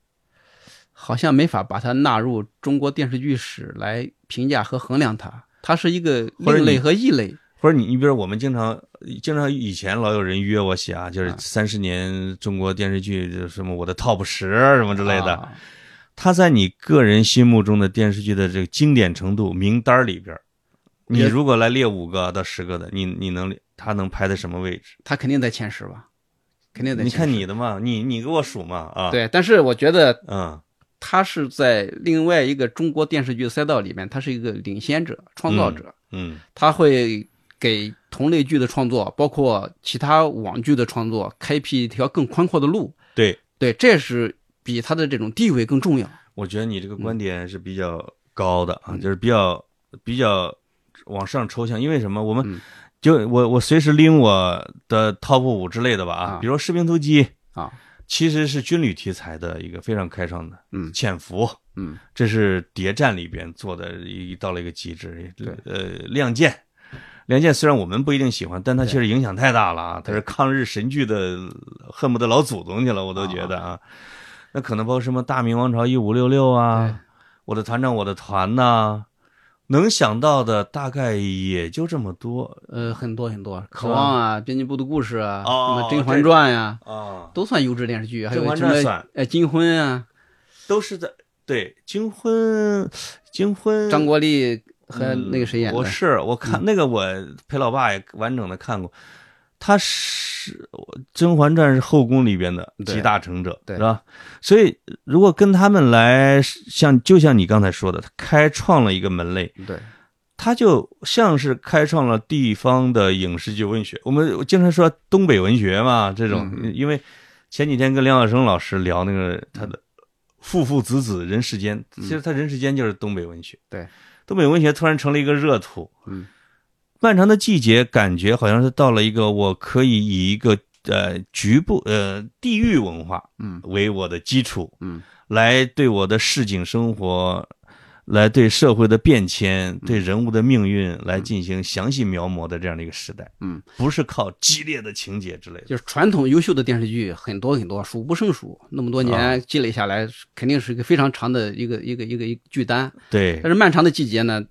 好像没法把它纳入中国电视剧史来评价和衡量它，它是一个另类和异类。或者你，你比如我们经常经常以前老有人约我写啊，就是三十年中国电视剧，就什么我的 top 十什么之类的。啊他在你个人心目中的电视剧的这个经典程度名单里边，你如果来列五个到十个的，你你能他能排在什么位置？他肯定在前十吧，肯定在你前十。看你的嘛，你你给我数嘛啊。，对，但是我觉得嗯。他是在另外一个中国电视剧赛道里面，他是一个领先者、创造者，嗯他会给同类剧的创作，包括其他网剧的创作，开辟一条更宽阔的路。对，对，这是比他的这种地位更重要。我觉得你这个观点是比较高的啊，就是比较比较往上抽象。因为什么？我们嗯就我我随时拎我的 top 五之类的吧啊，啊比如说《士兵突击》啊，其实是军旅题材的一个非常开创的，嗯潜伏，嗯，这是谍战里边做的一到了一个极致。对呃，亮剑。亮剑虽然我们不一定喜欢，但它对确实影响太大了啊！它是抗日神剧的恨不得老祖宗去了，我都觉得啊。那可能包括什么《大明王朝一五六六》啊，我的团长我的团呐、能想到的大概也就这么多。呃，很多很多，渴望啊，编辑部的故事啊，哦什么《甄嬛传》呀，啊。都算优质电视剧，还有金婚啊，都是在对金婚，金婚。张国立和那个谁演的？我是我看那个我陪老爸也完整的看过，他是《甄嬛传》是后宫里边的集大成者，对是吧？所以如果跟他们来，像就像你刚才说的，他开创了一个门类，对，他就像是开创了地方的影视剧文学。我们经常说东北文学嘛，这种，嗯因为前几天跟梁晓声老师聊那个他的父父子子人世间，其实他人世间就是东北文学。对，东北文学突然成了一个热土。嗯，漫长的季节感觉好像是到了一个我可以以一个呃局部呃地域文化嗯为我的基础，嗯来对我的市井生活，来对社会的变迁、对人物的命运来进行详细描摹的这样的一个时代，嗯，不是靠激烈的情节之类的。就是传统优秀的电视剧很多很多，数不胜数。那么多啊年积累下来，肯定是一个非常长的一个一个一个一个剧单。对但，是《漫长的季节》呢，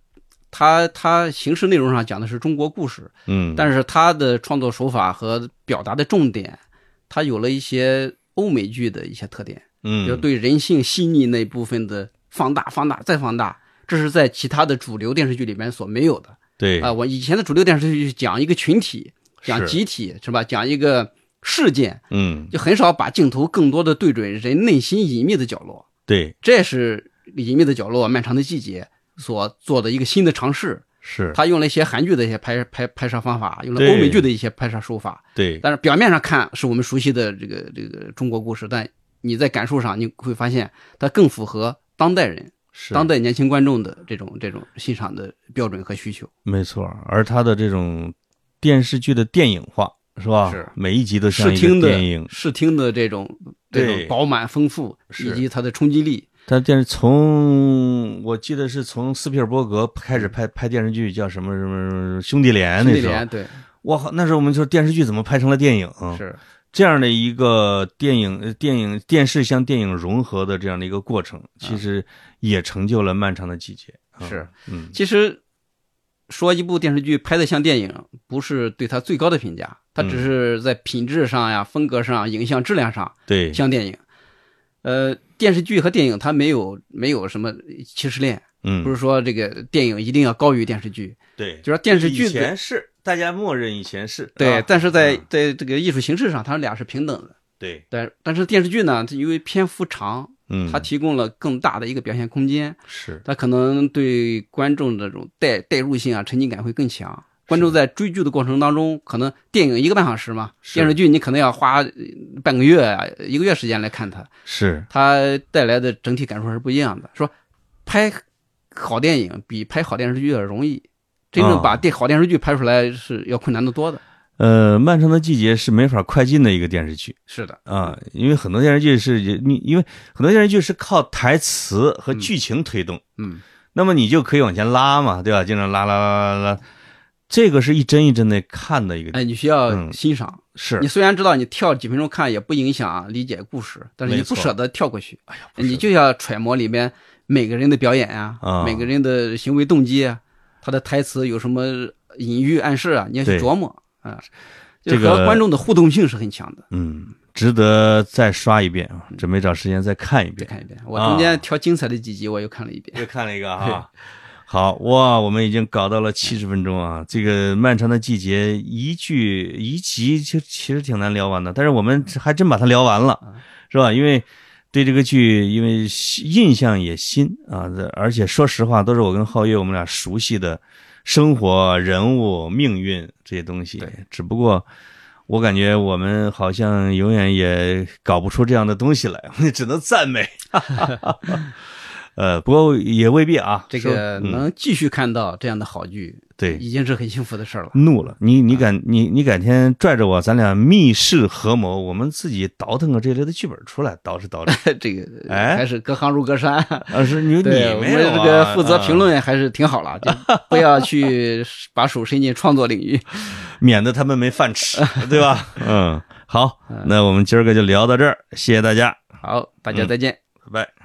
它它形式内容上讲的是中国故事，嗯，但是它的创作手法和表达的重点，它有了一些欧美剧的一些特点，嗯，就对人性细腻那部分的放大、放大再放大，这是在其他的主流电视剧里面所没有的。对啊、我以前的主流电视剧讲一个群体，讲集体是吧？讲一个事件，嗯，就很少把镜头更多的对准人内心隐秘的角落。对，这是隐秘的角落，漫长的季节所做的一个新的尝试。是，他用了一些韩剧的一些拍拍拍摄方法，用了欧美剧的一些拍摄手法，对，但是表面上看是我们熟悉的这个这个中国故事，但你在感受上你会发现它更符合当代人、是当代年轻观众的这种这种欣赏的标准和需求。没错，而他的这种电视剧的电影化是吧？是每一集都像一视听的个电影。视听的这种这种饱满丰富，是以及它的冲击力。他电视从我记得是从斯皮尔伯格开始拍拍电视剧，叫什么什么兄弟连那时候兄弟连，对哇靠，那时候我们说电视剧怎么拍成了电影？是这样的一个电影、呃电影、电视向电影融合的这样的一个过程，其实也成就了漫长的季节。啊是，嗯，其实说一部电视剧拍的像电影，不是对它最高的评价，它只是在品质上呀、风格上、影像质量上对，像电影。呃，电视剧和电影它没有没有什么歧视链，嗯，不是说这个电影一定要高于电视剧，对，就是说电视剧以前是大家默认以前是对，啊但是在嗯在这个艺术形式上，它俩是平等的。对，但但是电视剧呢，它因为篇幅长，嗯，它提供了更大的一个表现空间，是它可能对观众的这种代代入性啊、沉浸感会更强。观众在追剧的过程当中，可能电影一个半小时嘛，电视剧你可能要花呃半个月啊、一个月时间来看它，是，它带来的整体感受是不一样的。说拍好电影比拍好电视剧要容易，真正啊。把电好电视剧拍出来是要困难的多的。呃，漫长的季节是没法快进的一个电视剧是的，啊，因为很多电视剧是你，因为很多电视剧是靠台词和剧情推动，嗯，那么你就可以往前拉嘛，对吧？经常拉拉拉拉拉，这个是一帧一帧的看的一个，哎，你需要嗯欣赏。是你虽然知道你跳几分钟看也不影响理解故事，但是你不舍得跳过去，哎呀，你就要揣摩里面每个人的表演啊，啊每个人的行为动机啊，他的台词有什么隐喻暗示啊，你要去琢磨啊。这个和观众的互动性是很强的。嗯，值得再刷一遍啊，准备找时间再看一遍。再看一遍，我中间挑精彩的几集我又看了一遍。又看了一个哈。好哇，我们已经搞到了七十分钟啊！这个漫长的季节一句一集就其实挺难聊完的，但是我们还真把它聊完了，是吧？因为对这个剧，因为印象也新啊，而且说实话，都是我跟皓月我们俩熟悉的生活、人物、命运这些东西对。只不过我感觉我们好像永远也搞不出这样的东西来，我们只能赞美。呃，不过也未必啊。这个能继续看到这样的好剧，对已经是很幸福的事儿了。怒了，你你敢你你改天拽着我，咱俩密室合谋，我们自己倒腾个这类的剧本出来，捯饬捯饬。这个哎还是隔行如隔山。啊，是你你，我们没有啊这个负责评啊论还是挺好了，就不要去把手伸进创作领域。免得他们没饭吃，对吧？嗯，好，那我们今儿个就聊到这儿，谢谢大家，好，大家嗯再见。拜拜。